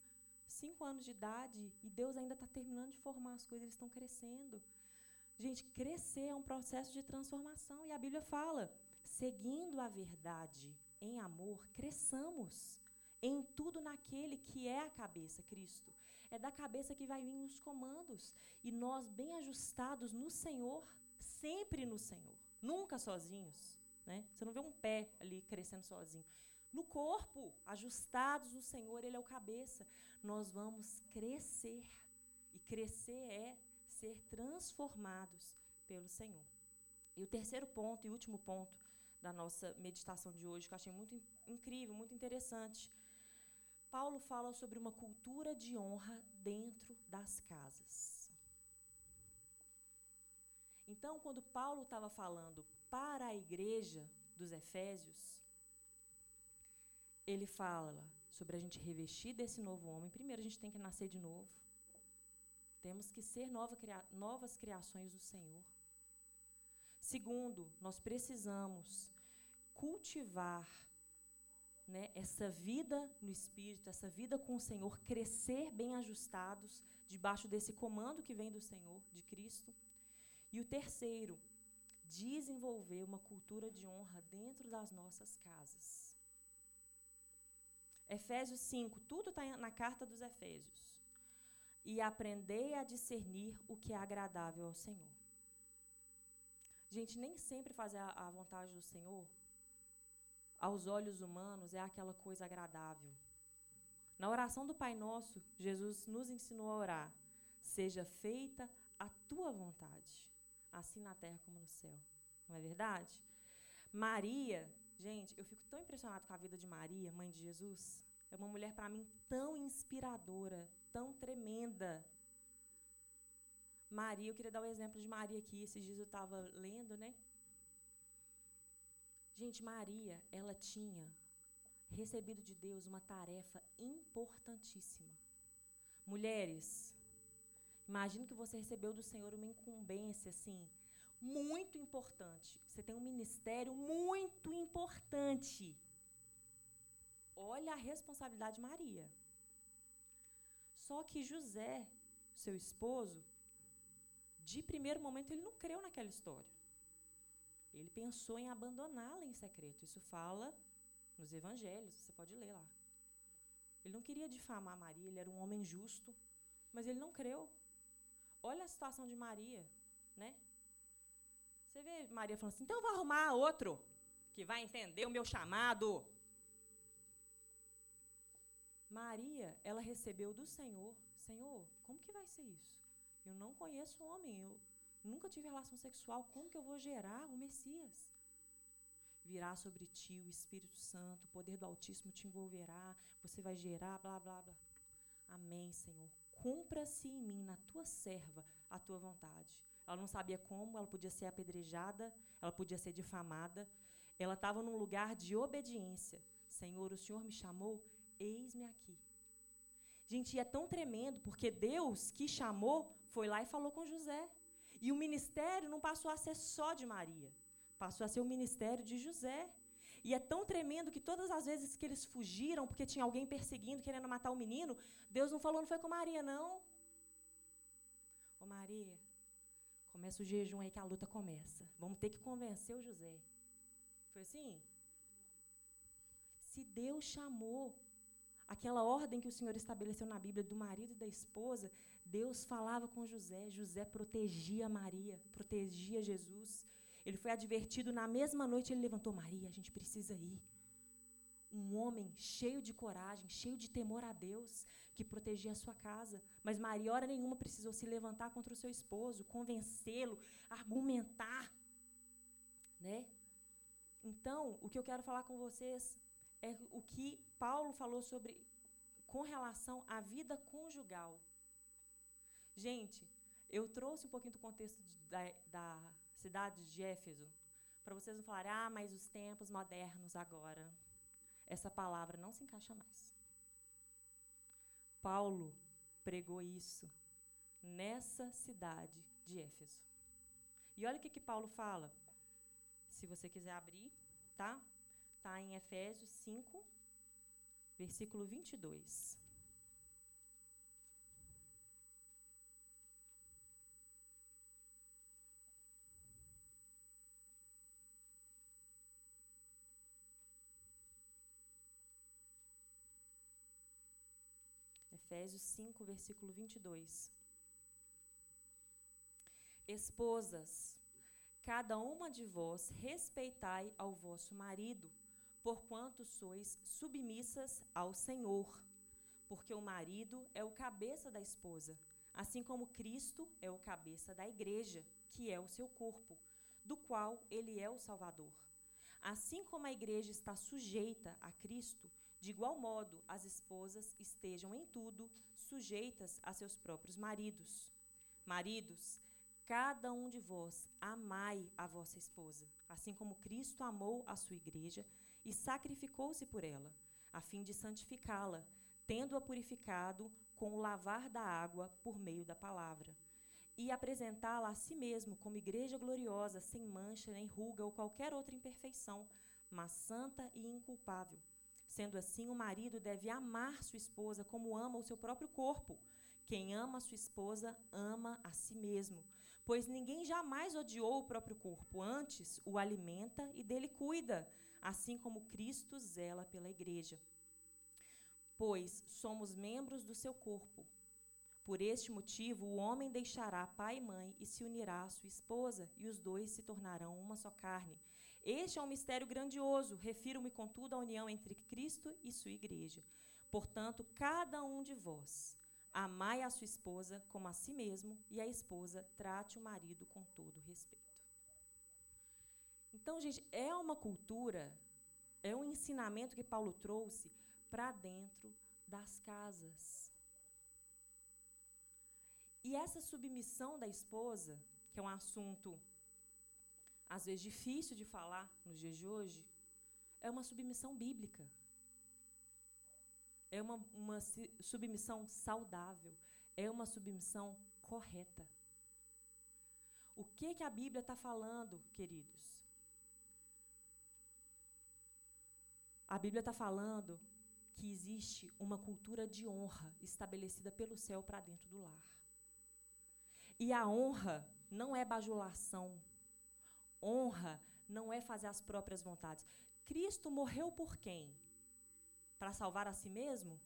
cinco anos de idade e Deus ainda está terminando de formar as coisas, eles estão crescendo. Gente, crescer é um processo de transformação e a Bíblia fala: seguindo a verdade em amor, cresçamos em tudo naquele que é a cabeça, Cristo. É da cabeça que vai vir os comandos. E nós, bem ajustados no Senhor, sempre no Senhor, nunca sozinhos. Né? Você não vê um pé ali crescendo sozinho. No corpo, ajustados no Senhor, Ele é o cabeça. Nós vamos crescer. E crescer é ser transformados pelo Senhor. E o terceiro ponto e último ponto da nossa meditação de hoje, que eu achei muito incrível, muito interessante. Paulo fala sobre uma cultura de honra dentro das casas. Então, quando Paulo estava falando para a igreja dos Efésios, ele fala sobre a gente revestir desse novo homem. Primeiro, a gente tem que nascer de novo. Temos que ser nova, novas criações do Senhor. Segundo, nós precisamos cultivar né, essa vida no Espírito, essa vida com o Senhor, crescer bem ajustados debaixo desse comando que vem do Senhor, de Cristo. E o terceiro, desenvolver uma cultura de honra dentro das nossas casas. Efésios 5, tudo está na carta dos Efésios e aprendei a discernir o que é agradável ao Senhor. Gente, nem sempre fazer a, a vontade do Senhor, aos olhos humanos, é aquela coisa agradável. Na oração do Pai Nosso, Jesus nos ensinou a orar: seja feita a tua vontade, assim na terra como no céu. Não é verdade? Maria, gente, eu fico tão impressionado com a vida de Maria, mãe de Jesus. É uma mulher, para mim, tão inspiradora, tão tremenda. Maria, eu queria dar o um exemplo de Maria aqui. Esses dias eu estava lendo, né? Gente, Maria, ela tinha recebido de Deus uma tarefa importantíssima. Mulheres, imagine que você recebeu do Senhor uma incumbência assim, muito importante. Você tem um ministério muito importante. Olha a responsabilidade de Maria. Só que José, seu esposo, de primeiro momento ele não creu naquela história. Ele pensou em abandoná-la em secreto. Isso fala nos evangelhos, você pode ler lá. Ele não queria difamar Maria, ele era um homem justo, mas ele não creu. Olha a situação de Maria, né? Você vê Maria falando assim: então eu vou arrumar outro que vai entender o meu chamado. Maria, ela recebeu do Senhor, Senhor, como que vai ser isso? Eu não conheço homem, eu nunca tive relação sexual, como que eu vou gerar o Messias? Virá sobre ti o Espírito Santo, o poder do Altíssimo te envolverá, você vai gerar, blá, blá, blá. Amém, Senhor. Cumpra-se em mim, na tua serva, a tua vontade. Ela não sabia como, ela podia ser apedrejada, ela podia ser difamada. Ela estava num lugar de obediência. Senhor, o Senhor me chamou, Eis-me aqui. Gente, é tão tremendo, porque Deus que chamou foi lá e falou com José. E o ministério não passou a ser só de Maria, passou a ser o ministério de José. E é tão tremendo que todas as vezes que eles fugiram, porque tinha alguém perseguindo, querendo matar o menino, Deus não falou, não foi com Maria, não. Ô Maria, começa o jejum aí que a luta começa. Vamos ter que convencer o José. Foi assim? Se Deus chamou, aquela ordem que o Senhor estabeleceu na Bíblia do marido e da esposa, Deus falava com José, José protegia Maria, protegia Jesus. Ele foi advertido na mesma noite, ele levantou Maria, a gente precisa ir. Um homem cheio de coragem, cheio de temor a Deus, que protegia a sua casa. Mas Maria, hora nenhuma, precisou se levantar contra o seu esposo, convencê-lo, argumentar. Né? Então, o que eu quero falar com vocês é o que Paulo falou sobre com relação à vida conjugal. Gente, eu trouxe um pouquinho do contexto de, da, da cidade de Éfeso, para vocês não falarem, ah, mas os tempos modernos agora. Essa palavra não se encaixa mais. Paulo pregou isso nessa cidade de Éfeso. E olha o que, que Paulo fala. Se você quiser abrir, tá? Está em Efésios 5, versículo 22. Efésios 5, versículo 22. Esposas, cada uma de vós respeitai ao vosso marido, porquanto sois submissas ao Senhor. Porque o marido é o cabeça da esposa, assim como Cristo é o cabeça da igreja, que é o seu corpo, do qual ele é o Salvador. Assim como a igreja está sujeita a Cristo, de igual modo, as esposas estejam em tudo sujeitas a seus próprios maridos. Maridos, cada um de vós amai a vossa esposa, assim como Cristo amou a sua igreja e sacrificou-se por ela, a fim de santificá-la, tendo-a purificado com o lavar da água por meio da palavra, e apresentá-la a si mesmo como igreja gloriosa, sem mancha, nem ruga ou qualquer outra imperfeição, mas santa e inculpável. Sendo assim, o marido deve amar sua esposa como ama o seu próprio corpo. Quem ama sua esposa ama a si mesmo, pois ninguém jamais odiou o próprio corpo, antes o alimenta e dele cuida, assim como Cristo zela pela igreja. Pois somos membros do seu corpo. Por este motivo, o homem deixará pai e mãe e se unirá à sua esposa, e os dois se tornarão uma só carne. Este é um mistério grandioso. Refiro-me, contudo, à união entre Cristo e sua igreja. Portanto, cada um de vós amai a sua esposa como a si mesmo, e a esposa trate o marido com todo respeito. Então, gente, é uma cultura, é um ensinamento que Paulo trouxe para dentro das casas. E essa submissão da esposa, que é um assunto às vezes difícil de falar nos dias de hoje, é uma submissão bíblica. É uma, uma submissão saudável. É uma submissão correta. O que, que a Bíblia está falando, queridos? A Bíblia está falando que existe uma cultura de honra estabelecida pelo céu para dentro do lar. E a honra não é bajulação, Honra não é fazer as próprias vontades. Cristo morreu por quem? Para salvar a si mesmo?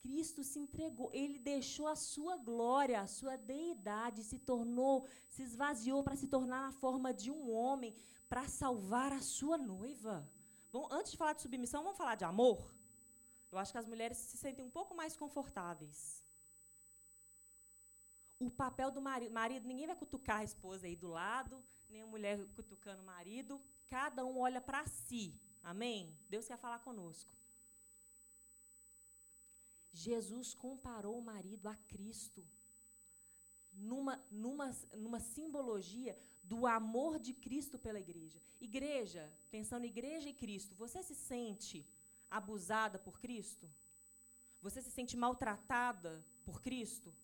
Cristo se entregou, ele deixou a sua glória, a sua deidade, se tornou, se esvaziou para se tornar na forma de um homem, para salvar a sua noiva. Bom, antes de falar de submissão, vamos falar de amor? Eu acho que as mulheres se sentem um pouco mais confortáveis o papel do marido. marido. Ninguém vai cutucar a esposa aí do lado, nem a mulher cutucando o marido. Cada um olha para si. Amém? Deus quer falar conosco. Jesus comparou o marido a Cristo. Numa, numa, numa simbologia do amor de Cristo pela igreja. Igreja, pensando igreja e Cristo, você se sente abusada por Cristo? Você se sente maltratada por Cristo?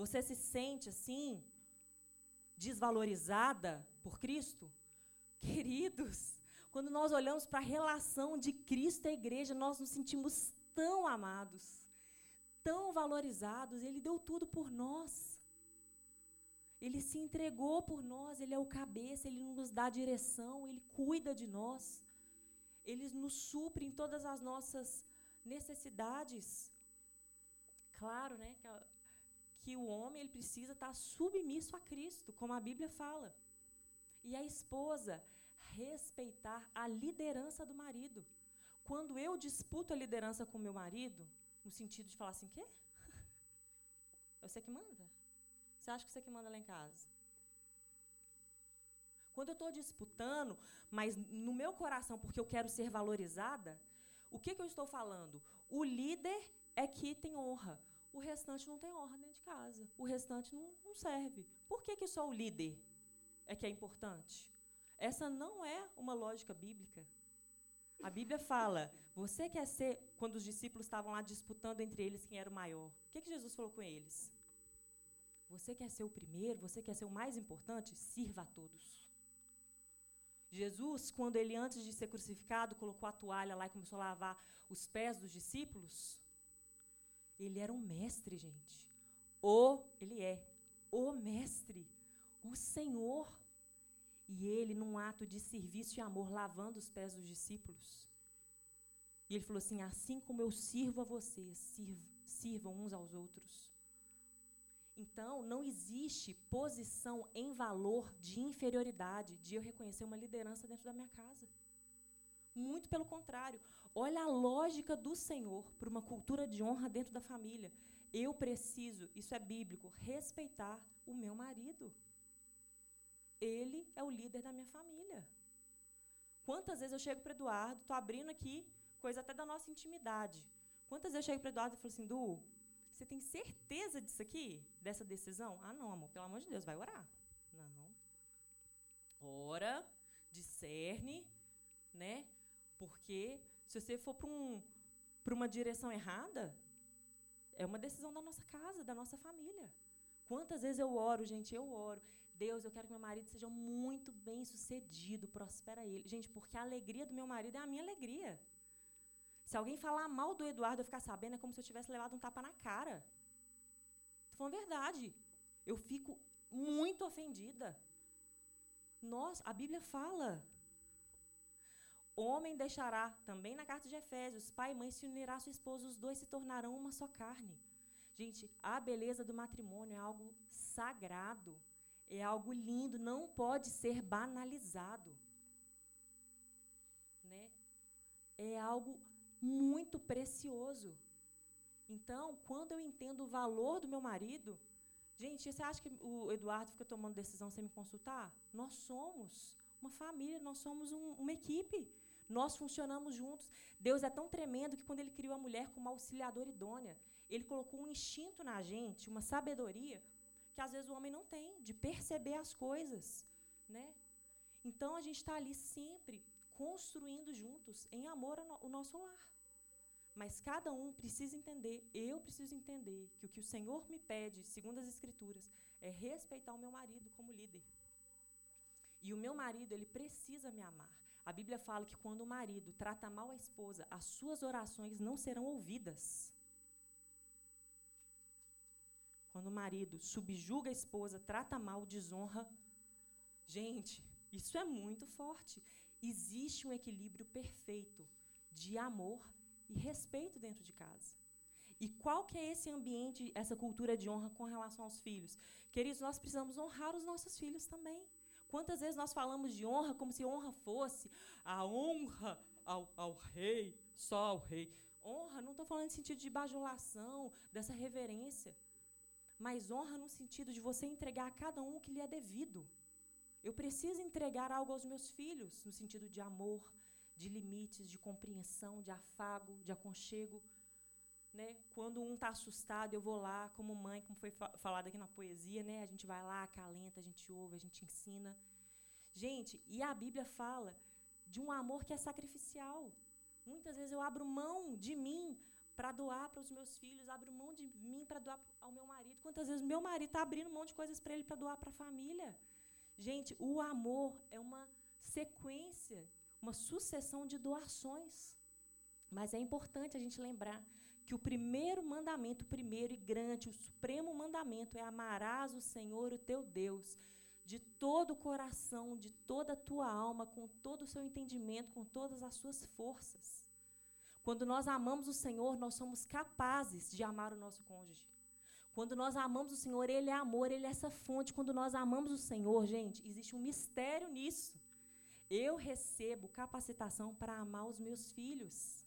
Você se sente assim, desvalorizada por Cristo? Queridos, quando nós olhamos para a relação de Cristo e a igreja, nós nos sentimos tão amados, tão valorizados. Ele deu tudo por nós. Ele se entregou por nós, ele é o cabeça, ele nos dá direção, ele cuida de nós. Ele nos supre em todas as nossas necessidades. Claro, né, que que o homem ele precisa estar submisso a Cristo, como a Bíblia fala. E a esposa, respeitar a liderança do marido. Quando eu disputo a liderança com meu marido, no sentido de falar assim, quê? É você que manda? Você acha que você que manda lá em casa? Quando eu estou disputando, mas no meu coração, porque eu quero ser valorizada, o que, que eu estou falando? O líder é que tem honra. O restante não tem honra dentro de casa. O restante não, não serve. Por que, que só o líder é que é importante? Essa não é uma lógica bíblica. A Bíblia fala: você quer ser. Quando os discípulos estavam lá disputando entre eles quem era o maior, o que, que Jesus falou com eles? Você quer ser o primeiro, você quer ser o mais importante? Sirva a todos. Jesus, quando ele, antes de ser crucificado, colocou a toalha lá e começou a lavar os pés dos discípulos, ele era um mestre, gente. O, ele é o mestre, o Senhor. E ele, num ato de serviço e amor, lavando os pés dos discípulos. E ele falou assim: Assim como eu sirvo a vocês, sirvam uns aos outros. Então, não existe posição em valor de inferioridade, de eu reconhecer uma liderança dentro da minha casa. Muito pelo contrário. Olha a lógica do Senhor para uma cultura de honra dentro da família. Eu preciso, isso é bíblico, respeitar o meu marido. Ele é o líder da minha família. Quantas vezes eu chego para Eduardo, estou abrindo aqui coisa até da nossa intimidade. Quantas vezes eu chego para Eduardo e falo assim, Du, você tem certeza disso aqui? Dessa decisão? Ah, não, amor, pelo amor de Deus, vai orar. Não. Ora, discerne, né? Porque se você for para um, uma direção errada, é uma decisão da nossa casa, da nossa família. Quantas vezes eu oro, gente, eu oro. Deus, eu quero que meu marido seja muito bem sucedido, prospera ele. Gente, porque a alegria do meu marido é a minha alegria. Se alguém falar mal do Eduardo, eu ficar sabendo, é como se eu tivesse levado um tapa na cara. Estou falando verdade. Eu fico muito ofendida. Nossa, a Bíblia fala. Homem deixará, também na carta de Efésios, pai e mãe se unirá a sua esposa, os dois se tornarão uma só carne. Gente, a beleza do matrimônio é algo sagrado, é algo lindo, não pode ser banalizado. Né? É algo muito precioso. Então, quando eu entendo o valor do meu marido, gente, você acha que o Eduardo fica tomando decisão sem me consultar? Nós somos uma família, nós somos um, uma equipe. Nós funcionamos juntos. Deus é tão tremendo que quando ele criou a mulher como auxiliadora idônea, ele colocou um instinto na gente, uma sabedoria que às vezes o homem não tem, de perceber as coisas, né? Então a gente está ali sempre construindo juntos, em amor, o nosso lar. Mas cada um precisa entender, eu preciso entender, que o que o Senhor me pede, segundo as Escrituras, é respeitar o meu marido como líder. E o meu marido, ele precisa me amar. A Bíblia fala que quando o marido trata mal a esposa, as suas orações não serão ouvidas. Quando o marido subjuga a esposa, trata mal, desonra. Gente, isso é muito forte existe um equilíbrio perfeito de amor e respeito dentro de casa. E qual que é esse ambiente, essa cultura de honra com relação aos filhos? Queridos, nós precisamos honrar os nossos filhos também. Quantas vezes nós falamos de honra como se honra fosse a honra ao, ao rei, só ao rei? Honra, não estou falando no sentido de bajulação, dessa reverência. Mas honra no sentido de você entregar a cada um o que lhe é devido. Eu preciso entregar algo aos meus filhos, no sentido de amor, de limites, de compreensão, de afago, de aconchego. Né? Quando um está assustado, eu vou lá, como mãe, como foi falado aqui na poesia, né? a gente vai lá, acalenta, a gente ouve, a gente ensina. Gente, e a Bíblia fala de um amor que é sacrificial. Muitas vezes eu abro mão de mim para doar para os meus filhos, abro mão de mim para doar ao meu marido. Quantas vezes meu marido está abrindo mão de coisas para ele para doar para a família? Gente, o amor é uma sequência, uma sucessão de doações. Mas é importante a gente lembrar que o primeiro mandamento, o primeiro e grande, o supremo mandamento é amarás o Senhor, o teu Deus, de todo o coração, de toda a tua alma, com todo o seu entendimento, com todas as suas forças. Quando nós amamos o Senhor, nós somos capazes de amar o nosso cônjuge. Quando nós amamos o Senhor, Ele é amor, Ele é essa fonte. Quando nós amamos o Senhor, gente, existe um mistério nisso. Eu recebo capacitação para amar os meus filhos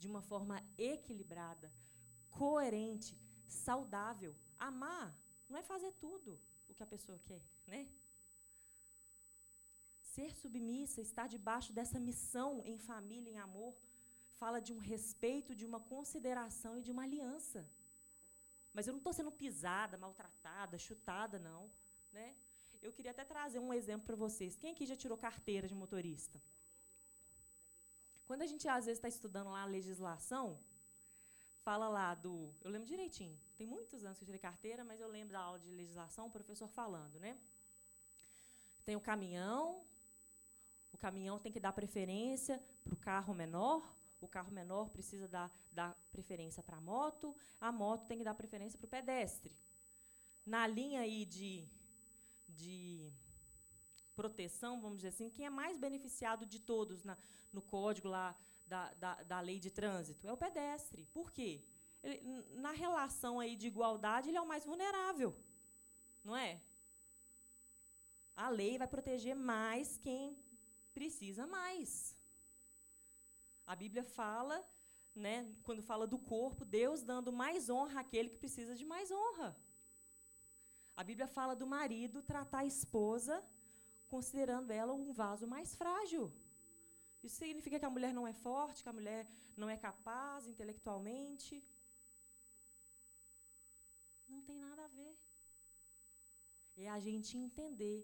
de uma forma equilibrada, coerente, saudável. Amar não é fazer tudo o que a pessoa quer, né? Ser submissa, estar debaixo dessa missão em família, em amor, fala de um respeito, de uma consideração e de uma aliança. Mas eu não estou sendo pisada, maltratada, chutada, não. Né? Eu queria até trazer um exemplo para vocês. Quem aqui já tirou carteira de motorista? Quando a gente às vezes está estudando lá a legislação, fala lá do. Eu lembro direitinho. Tem muitos anos que eu tirei carteira, mas eu lembro da aula de legislação, o professor falando, né? Tem o caminhão, o caminhão tem que dar preferência para o carro menor, o carro menor precisa dar, dar preferência para a moto, a moto tem que dar preferência para o pedestre. Na linha aí de, de proteção, vamos dizer assim, quem é mais beneficiado de todos na, no código lá da, da, da lei de trânsito é o pedestre. Por quê? Ele, na relação aí de igualdade, ele é o mais vulnerável, não é? A lei vai proteger mais quem precisa mais. A Bíblia fala, né, quando fala do corpo, Deus dando mais honra àquele que precisa de mais honra. A Bíblia fala do marido tratar a esposa considerando ela um vaso mais frágil. Isso significa que a mulher não é forte, que a mulher não é capaz intelectualmente. Não tem nada a ver. É a gente entender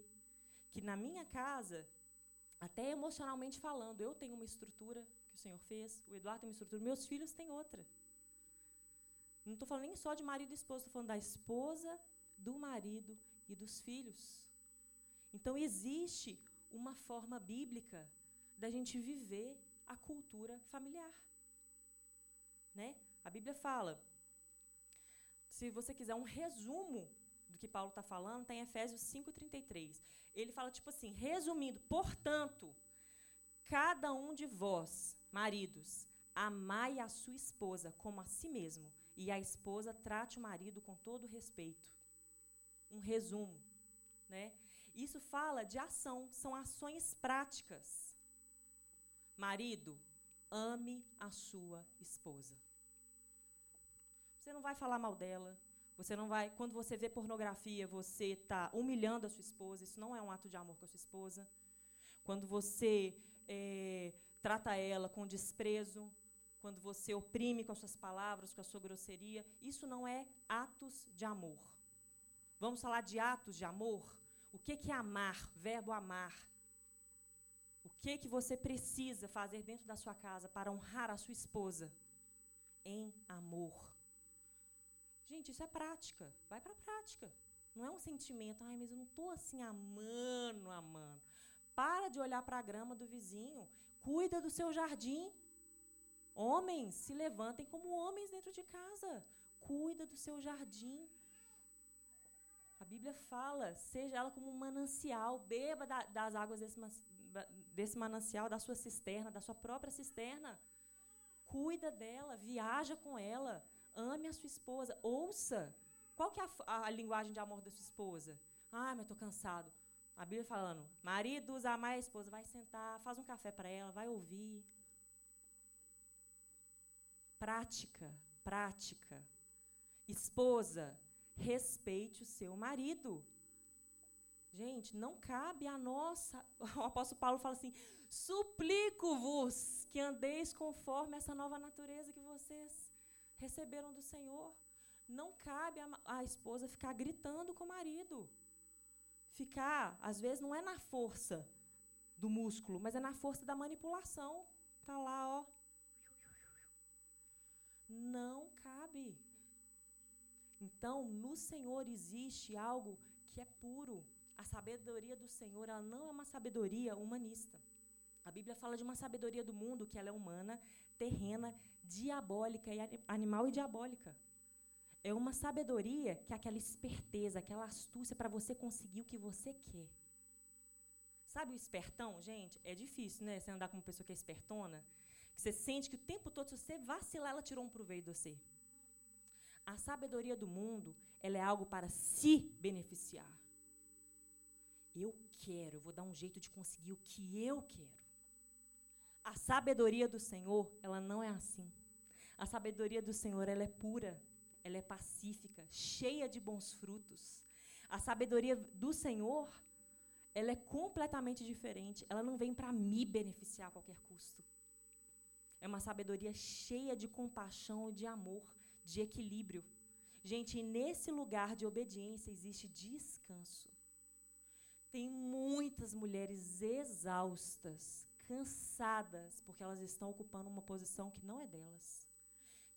que na minha casa, até emocionalmente falando, eu tenho uma estrutura o Senhor fez, o Eduardo tem uma estrutura, meus filhos têm outra. Não estou falando nem só de marido e esposa, estou falando da esposa, do marido e dos filhos. Então, existe uma forma bíblica da gente viver a cultura familiar. Né? A Bíblia fala, se você quiser um resumo do que Paulo está falando, está em Efésios 5,33. Ele fala, tipo assim, resumindo, portanto, cada um de vós Maridos, amai a sua esposa como a si mesmo, e a esposa trate o marido com todo respeito. Um resumo, né? Isso fala de ação, são ações práticas. Marido, ame a sua esposa. Você não vai falar mal dela. Você não vai, quando você vê pornografia, você está humilhando a sua esposa. Isso não é um ato de amor com a sua esposa. Quando você é, trata ela com desprezo, quando você oprime com as suas palavras, com a sua grosseria, isso não é atos de amor. Vamos falar de atos de amor? O que, é amar? Verbo amar. O que, que você precisa fazer dentro da sua casa para honrar a sua esposa? Em amor. Gente, isso é prática. Vai para a prática. Não é um sentimento, ai, mas eu não estou assim amando, amando. Para de olhar para a grama do vizinho Cuida do seu jardim. Homens, se levantem como homens dentro de casa. Cuida do seu jardim. A Bíblia fala, seja ela como um manancial, beba da, das águas desse, desse manancial, da sua cisterna, da sua própria cisterna. Cuida dela, viaja com ela, ame a sua esposa, ouça. Qual que é a, a linguagem de amor da sua esposa? Ah, mas estou cansado. A Bíblia falando, maridos, amar a esposa, vai sentar, faz um café para ela, vai ouvir. Prática, prática. Esposa, respeite o seu marido. Gente, não cabe a nossa. O apóstolo Paulo fala assim: suplico-vos que andeis conforme essa nova natureza que vocês receberam do Senhor. Não cabe a, a esposa ficar gritando com o marido ficar, às vezes, não é na força do músculo, mas é na força da manipulação. Está lá, ó. Não cabe. Então, no Senhor existe algo que é puro. A sabedoria do Senhor, ela não é uma sabedoria humanista. A Bíblia fala de uma sabedoria do mundo que ela é humana, terrena, diabólica e animal e diabólica. É uma sabedoria que é aquela esperteza, aquela astúcia para você conseguir o que você quer. Sabe o espertão, gente? É difícil, né? Você andar com uma pessoa que é espertona, que você sente que o tempo todo, se você vacilar, ela tirou um proveito de você. A sabedoria do mundo, ela é algo para se beneficiar. eu quero, eu vou dar um jeito de conseguir o que eu quero. A sabedoria do Senhor, ela não é assim. A sabedoria do Senhor, ela é pura, ela é pacífica, cheia de bons frutos. A sabedoria do Senhor, ela é completamente diferente. Ela não vem para me beneficiar a qualquer custo. É uma sabedoria cheia de compaixão, de amor, de equilíbrio. Gente, nesse lugar de obediência existe descanso. Tem muitas mulheres exaustas, cansadas, porque elas estão ocupando uma posição que não é delas.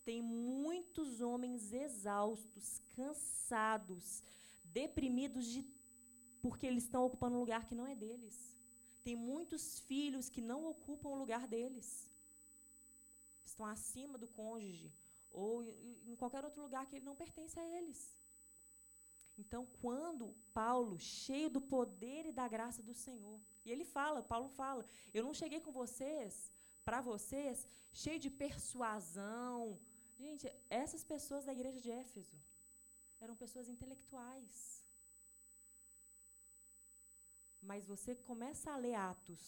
Tem muitos homens exaustos, cansados, deprimidos de, porque eles estão ocupando um lugar que não é deles. Tem muitos filhos que não ocupam o lugar deles. Estão acima do cônjuge ou em qualquer outro lugar que ele não pertence a eles. Então, quando Paulo, cheio do poder e da graça do Senhor, e ele fala, Paulo fala, eu não cheguei com vocês, para vocês, cheio de persuasão. Gente, essas pessoas da igreja de Éfeso eram pessoas intelectuais. Mas você começa a ler Atos,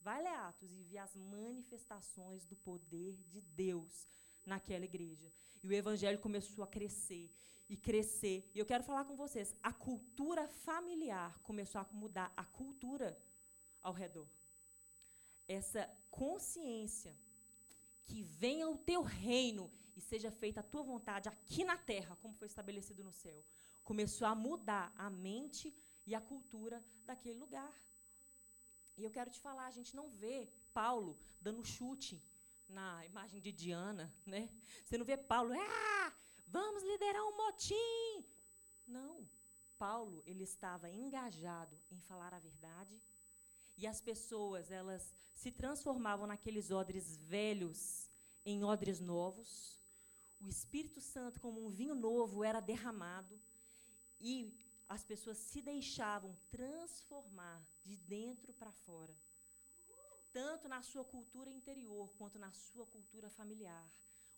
vai ler Atos e ver as manifestações do poder de Deus naquela igreja. E o evangelho começou a crescer e crescer. E eu quero falar com vocês, a cultura familiar começou a mudar a cultura ao redor. Essa consciência que venha o teu reino e seja feita a tua vontade aqui na terra, como foi estabelecido no céu, começou a mudar a mente e a cultura daquele lugar. E eu quero te falar, a gente não vê Paulo dando chute na imagem de Diana, né? Você não vê Paulo, ah, Vamos liderar um motim. Não. Paulo, ele estava engajado em falar a verdade. E as pessoas, elas se transformavam naqueles odres velhos em odres novos. O Espírito Santo, como um vinho novo, era derramado. E as pessoas se deixavam transformar de dentro para fora. Tanto na sua cultura interior quanto na sua cultura familiar.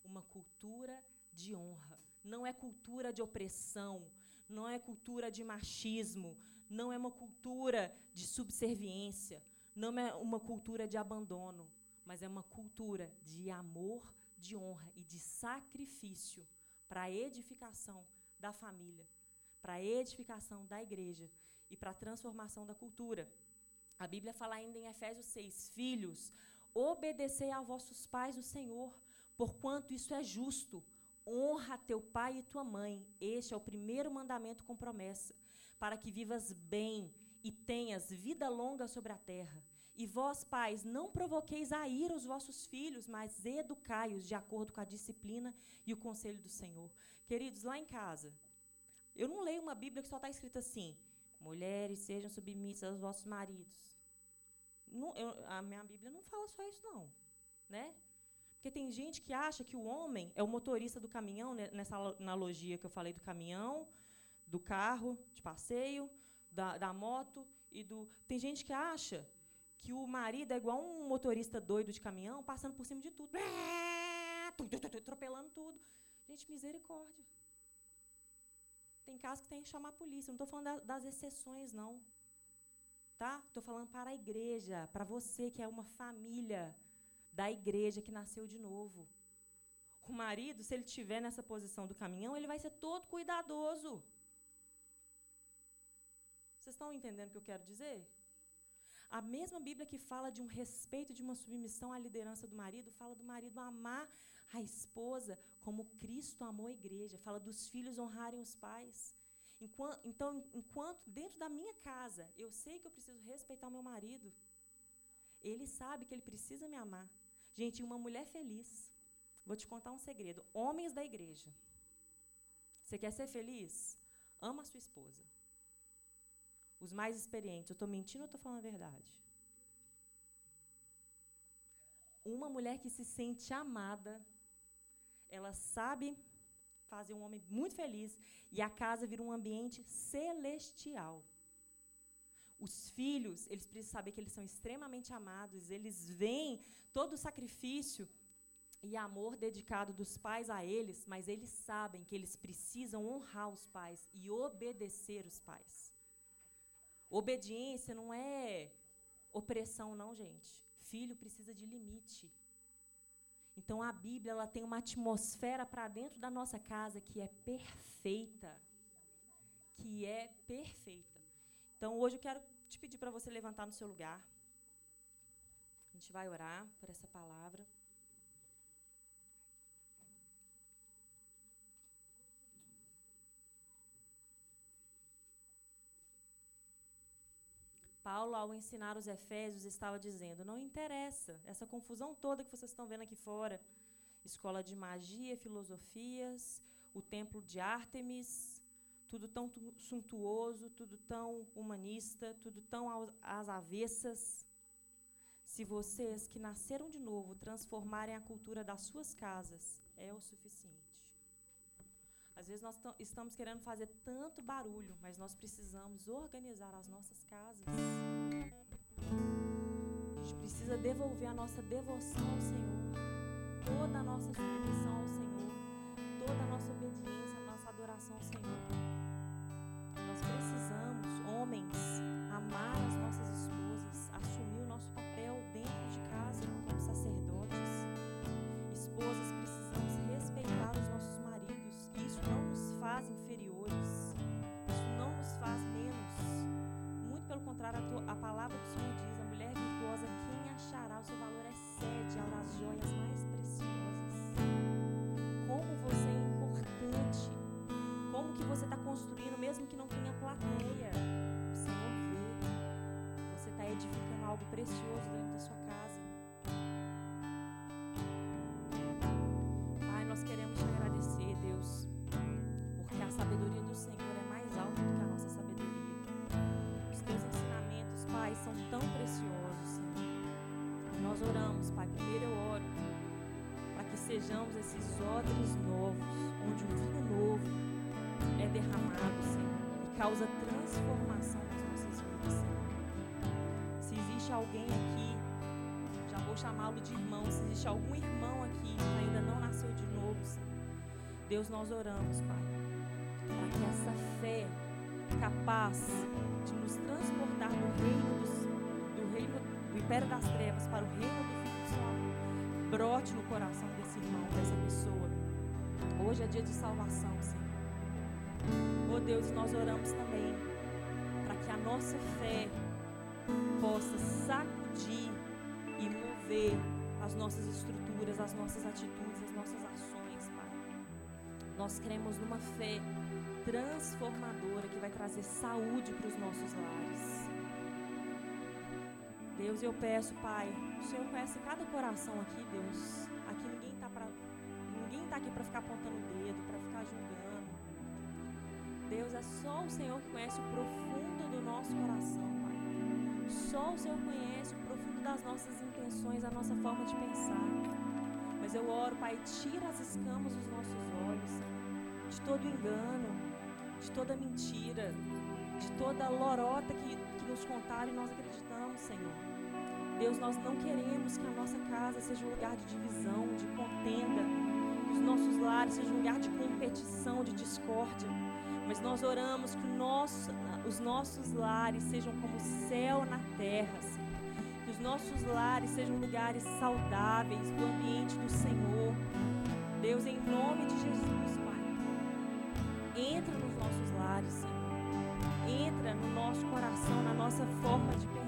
Uma cultura de honra, não é cultura de opressão, não é cultura de machismo, não é uma cultura de subserviência, não é uma cultura de abandono, mas é uma cultura de amor, de honra e de sacrifício para a edificação da família, para a edificação da igreja e para a transformação da cultura. A Bíblia fala ainda em Efésios 6: Filhos, obedecei a vossos pais o Senhor, porquanto isso é justo. Honra teu pai e tua mãe. Este é o primeiro mandamento com promessa, para que vivas bem e tenhas vida longa sobre a terra. E vós, pais, não provoqueis a ira os vossos filhos, mas educai-os de acordo com a disciplina e o conselho do Senhor. Queridos, lá em casa, eu não leio uma Bíblia que só está escrita assim: mulheres sejam submissas aos vossos maridos. Não, eu, a minha Bíblia não fala só isso, não. Né? Porque tem gente que acha que o homem é o motorista do caminhão, né, nessa analogia que eu falei do caminhão, do carro de passeio, da, da moto e do. Tem gente que acha que o marido é igual um motorista doido de caminhão, passando por cima de tudo, atropelando tudo. Gente, misericórdia. Tem casos que tem que chamar a polícia. Não estou falando das exceções, não. Tá? Estou falando para a igreja, para você que é uma família da igreja que nasceu de novo. O marido, se ele estiver nessa posição do caminhão, ele vai ser todo cuidadoso. Vocês estão entendendo o que eu quero dizer? A mesma Bíblia que fala de um respeito, de uma submissão à liderança do marido, fala do marido amar a esposa como Cristo amou a igreja, fala dos filhos honrarem os pais. Enquanto, então, enquanto dentro da minha casa eu sei que eu preciso respeitar o meu marido, ele sabe que ele precisa me amar. Gente, uma mulher feliz. Vou te contar um segredo. Homens da igreja. Você quer ser feliz? Ama a sua esposa. Os mais experientes. Eu estou mentindo ou estou falando a verdade? Uma mulher que se sente amada, ela sabe fazer um homem muito feliz e a casa vira um ambiente celestial. Os filhos, eles precisam saber que eles são extremamente amados, eles veem todo o sacrifício e amor dedicado dos pais a eles, mas eles sabem que eles precisam honrar os pais e obedecer os pais. Obediência não é opressão, não, gente. Filho precisa de limite. Então a Bíblia ela tem uma atmosfera para dentro da nossa casa que é perfeita. Que é perfeita. Então hoje eu quero te pedir para você levantar no seu lugar. A gente vai orar por essa palavra. Paulo, ao ensinar os Efésios, estava dizendo: não interessa essa confusão toda que vocês estão vendo aqui fora escola de magia, filosofias, o templo de Ártemis, tudo tão suntuoso, tudo tão humanista, tudo tão às avessas. Se vocês que nasceram de novo transformarem a cultura das suas casas, é o suficiente. Às vezes nós estamos querendo fazer tanto barulho, mas nós precisamos organizar as nossas casas. A gente precisa devolver a nossa devoção ao Senhor, toda a nossa submissão ao Senhor, toda a nossa obediência, a nossa adoração ao Senhor. Nós precisamos, homens, amar as nossas A, a palavra do Senhor diz: a mulher virtuosa, quem achará o seu valor excede as joias mais preciosas. Como você é importante, como que você está construindo, mesmo que não tenha plateia. O Senhor vê. Você está edificando algo precioso dentro da sua casa. Pai, nós queremos te agradecer, Deus sabedoria do Senhor nós oramos, Pai. Primeiro eu oro para que sejamos esses odres novos, onde o vinho novo é derramado, Senhor, e causa transformação nas nossas vidas, Senhor. Se existe alguém aqui, já vou chamá-lo de irmão, se existe algum irmão aqui que ainda não nasceu de novo, Senhor. Deus, nós oramos, Pai para que essa fé capaz de nos transportar do reino, dos, do império das trevas para o reino do Filho do seu amor brote no coração desse irmão, dessa pessoa. Hoje é dia de salvação, Senhor. Oh Deus, nós oramos também para que a nossa fé possa sacudir e mover as nossas estruturas, as nossas atitudes, as nossas ações, Pai. Nós cremos numa fé transformadora que vai trazer saúde para os nossos lares. Deus, eu peço, Pai, o Senhor conhece cada coração aqui, Deus. Aqui ninguém está para ninguém tá aqui para ficar apontando o dedo, para ficar julgando. Deus, é só o Senhor que conhece o profundo do nosso coração, Pai. Só o Senhor conhece o profundo das nossas intenções, a nossa forma de pensar. Mas eu oro, Pai, tira as escamas dos nossos olhos, de todo engano, de toda mentira, de toda lorota que, que nos contaram e nós acreditamos, Senhor. Deus, nós não queremos que a nossa casa seja um lugar de divisão, de contenda, que os nossos lares sejam um lugar de competição, de discórdia. Mas nós oramos que nosso, os nossos lares sejam como céu na terra, Senhor. Que os nossos lares sejam lugares saudáveis do ambiente do Senhor. Deus, em nome de Jesus, Pai, entra nos lares, Senhor. Entra no nosso coração, na nossa forma de pensar,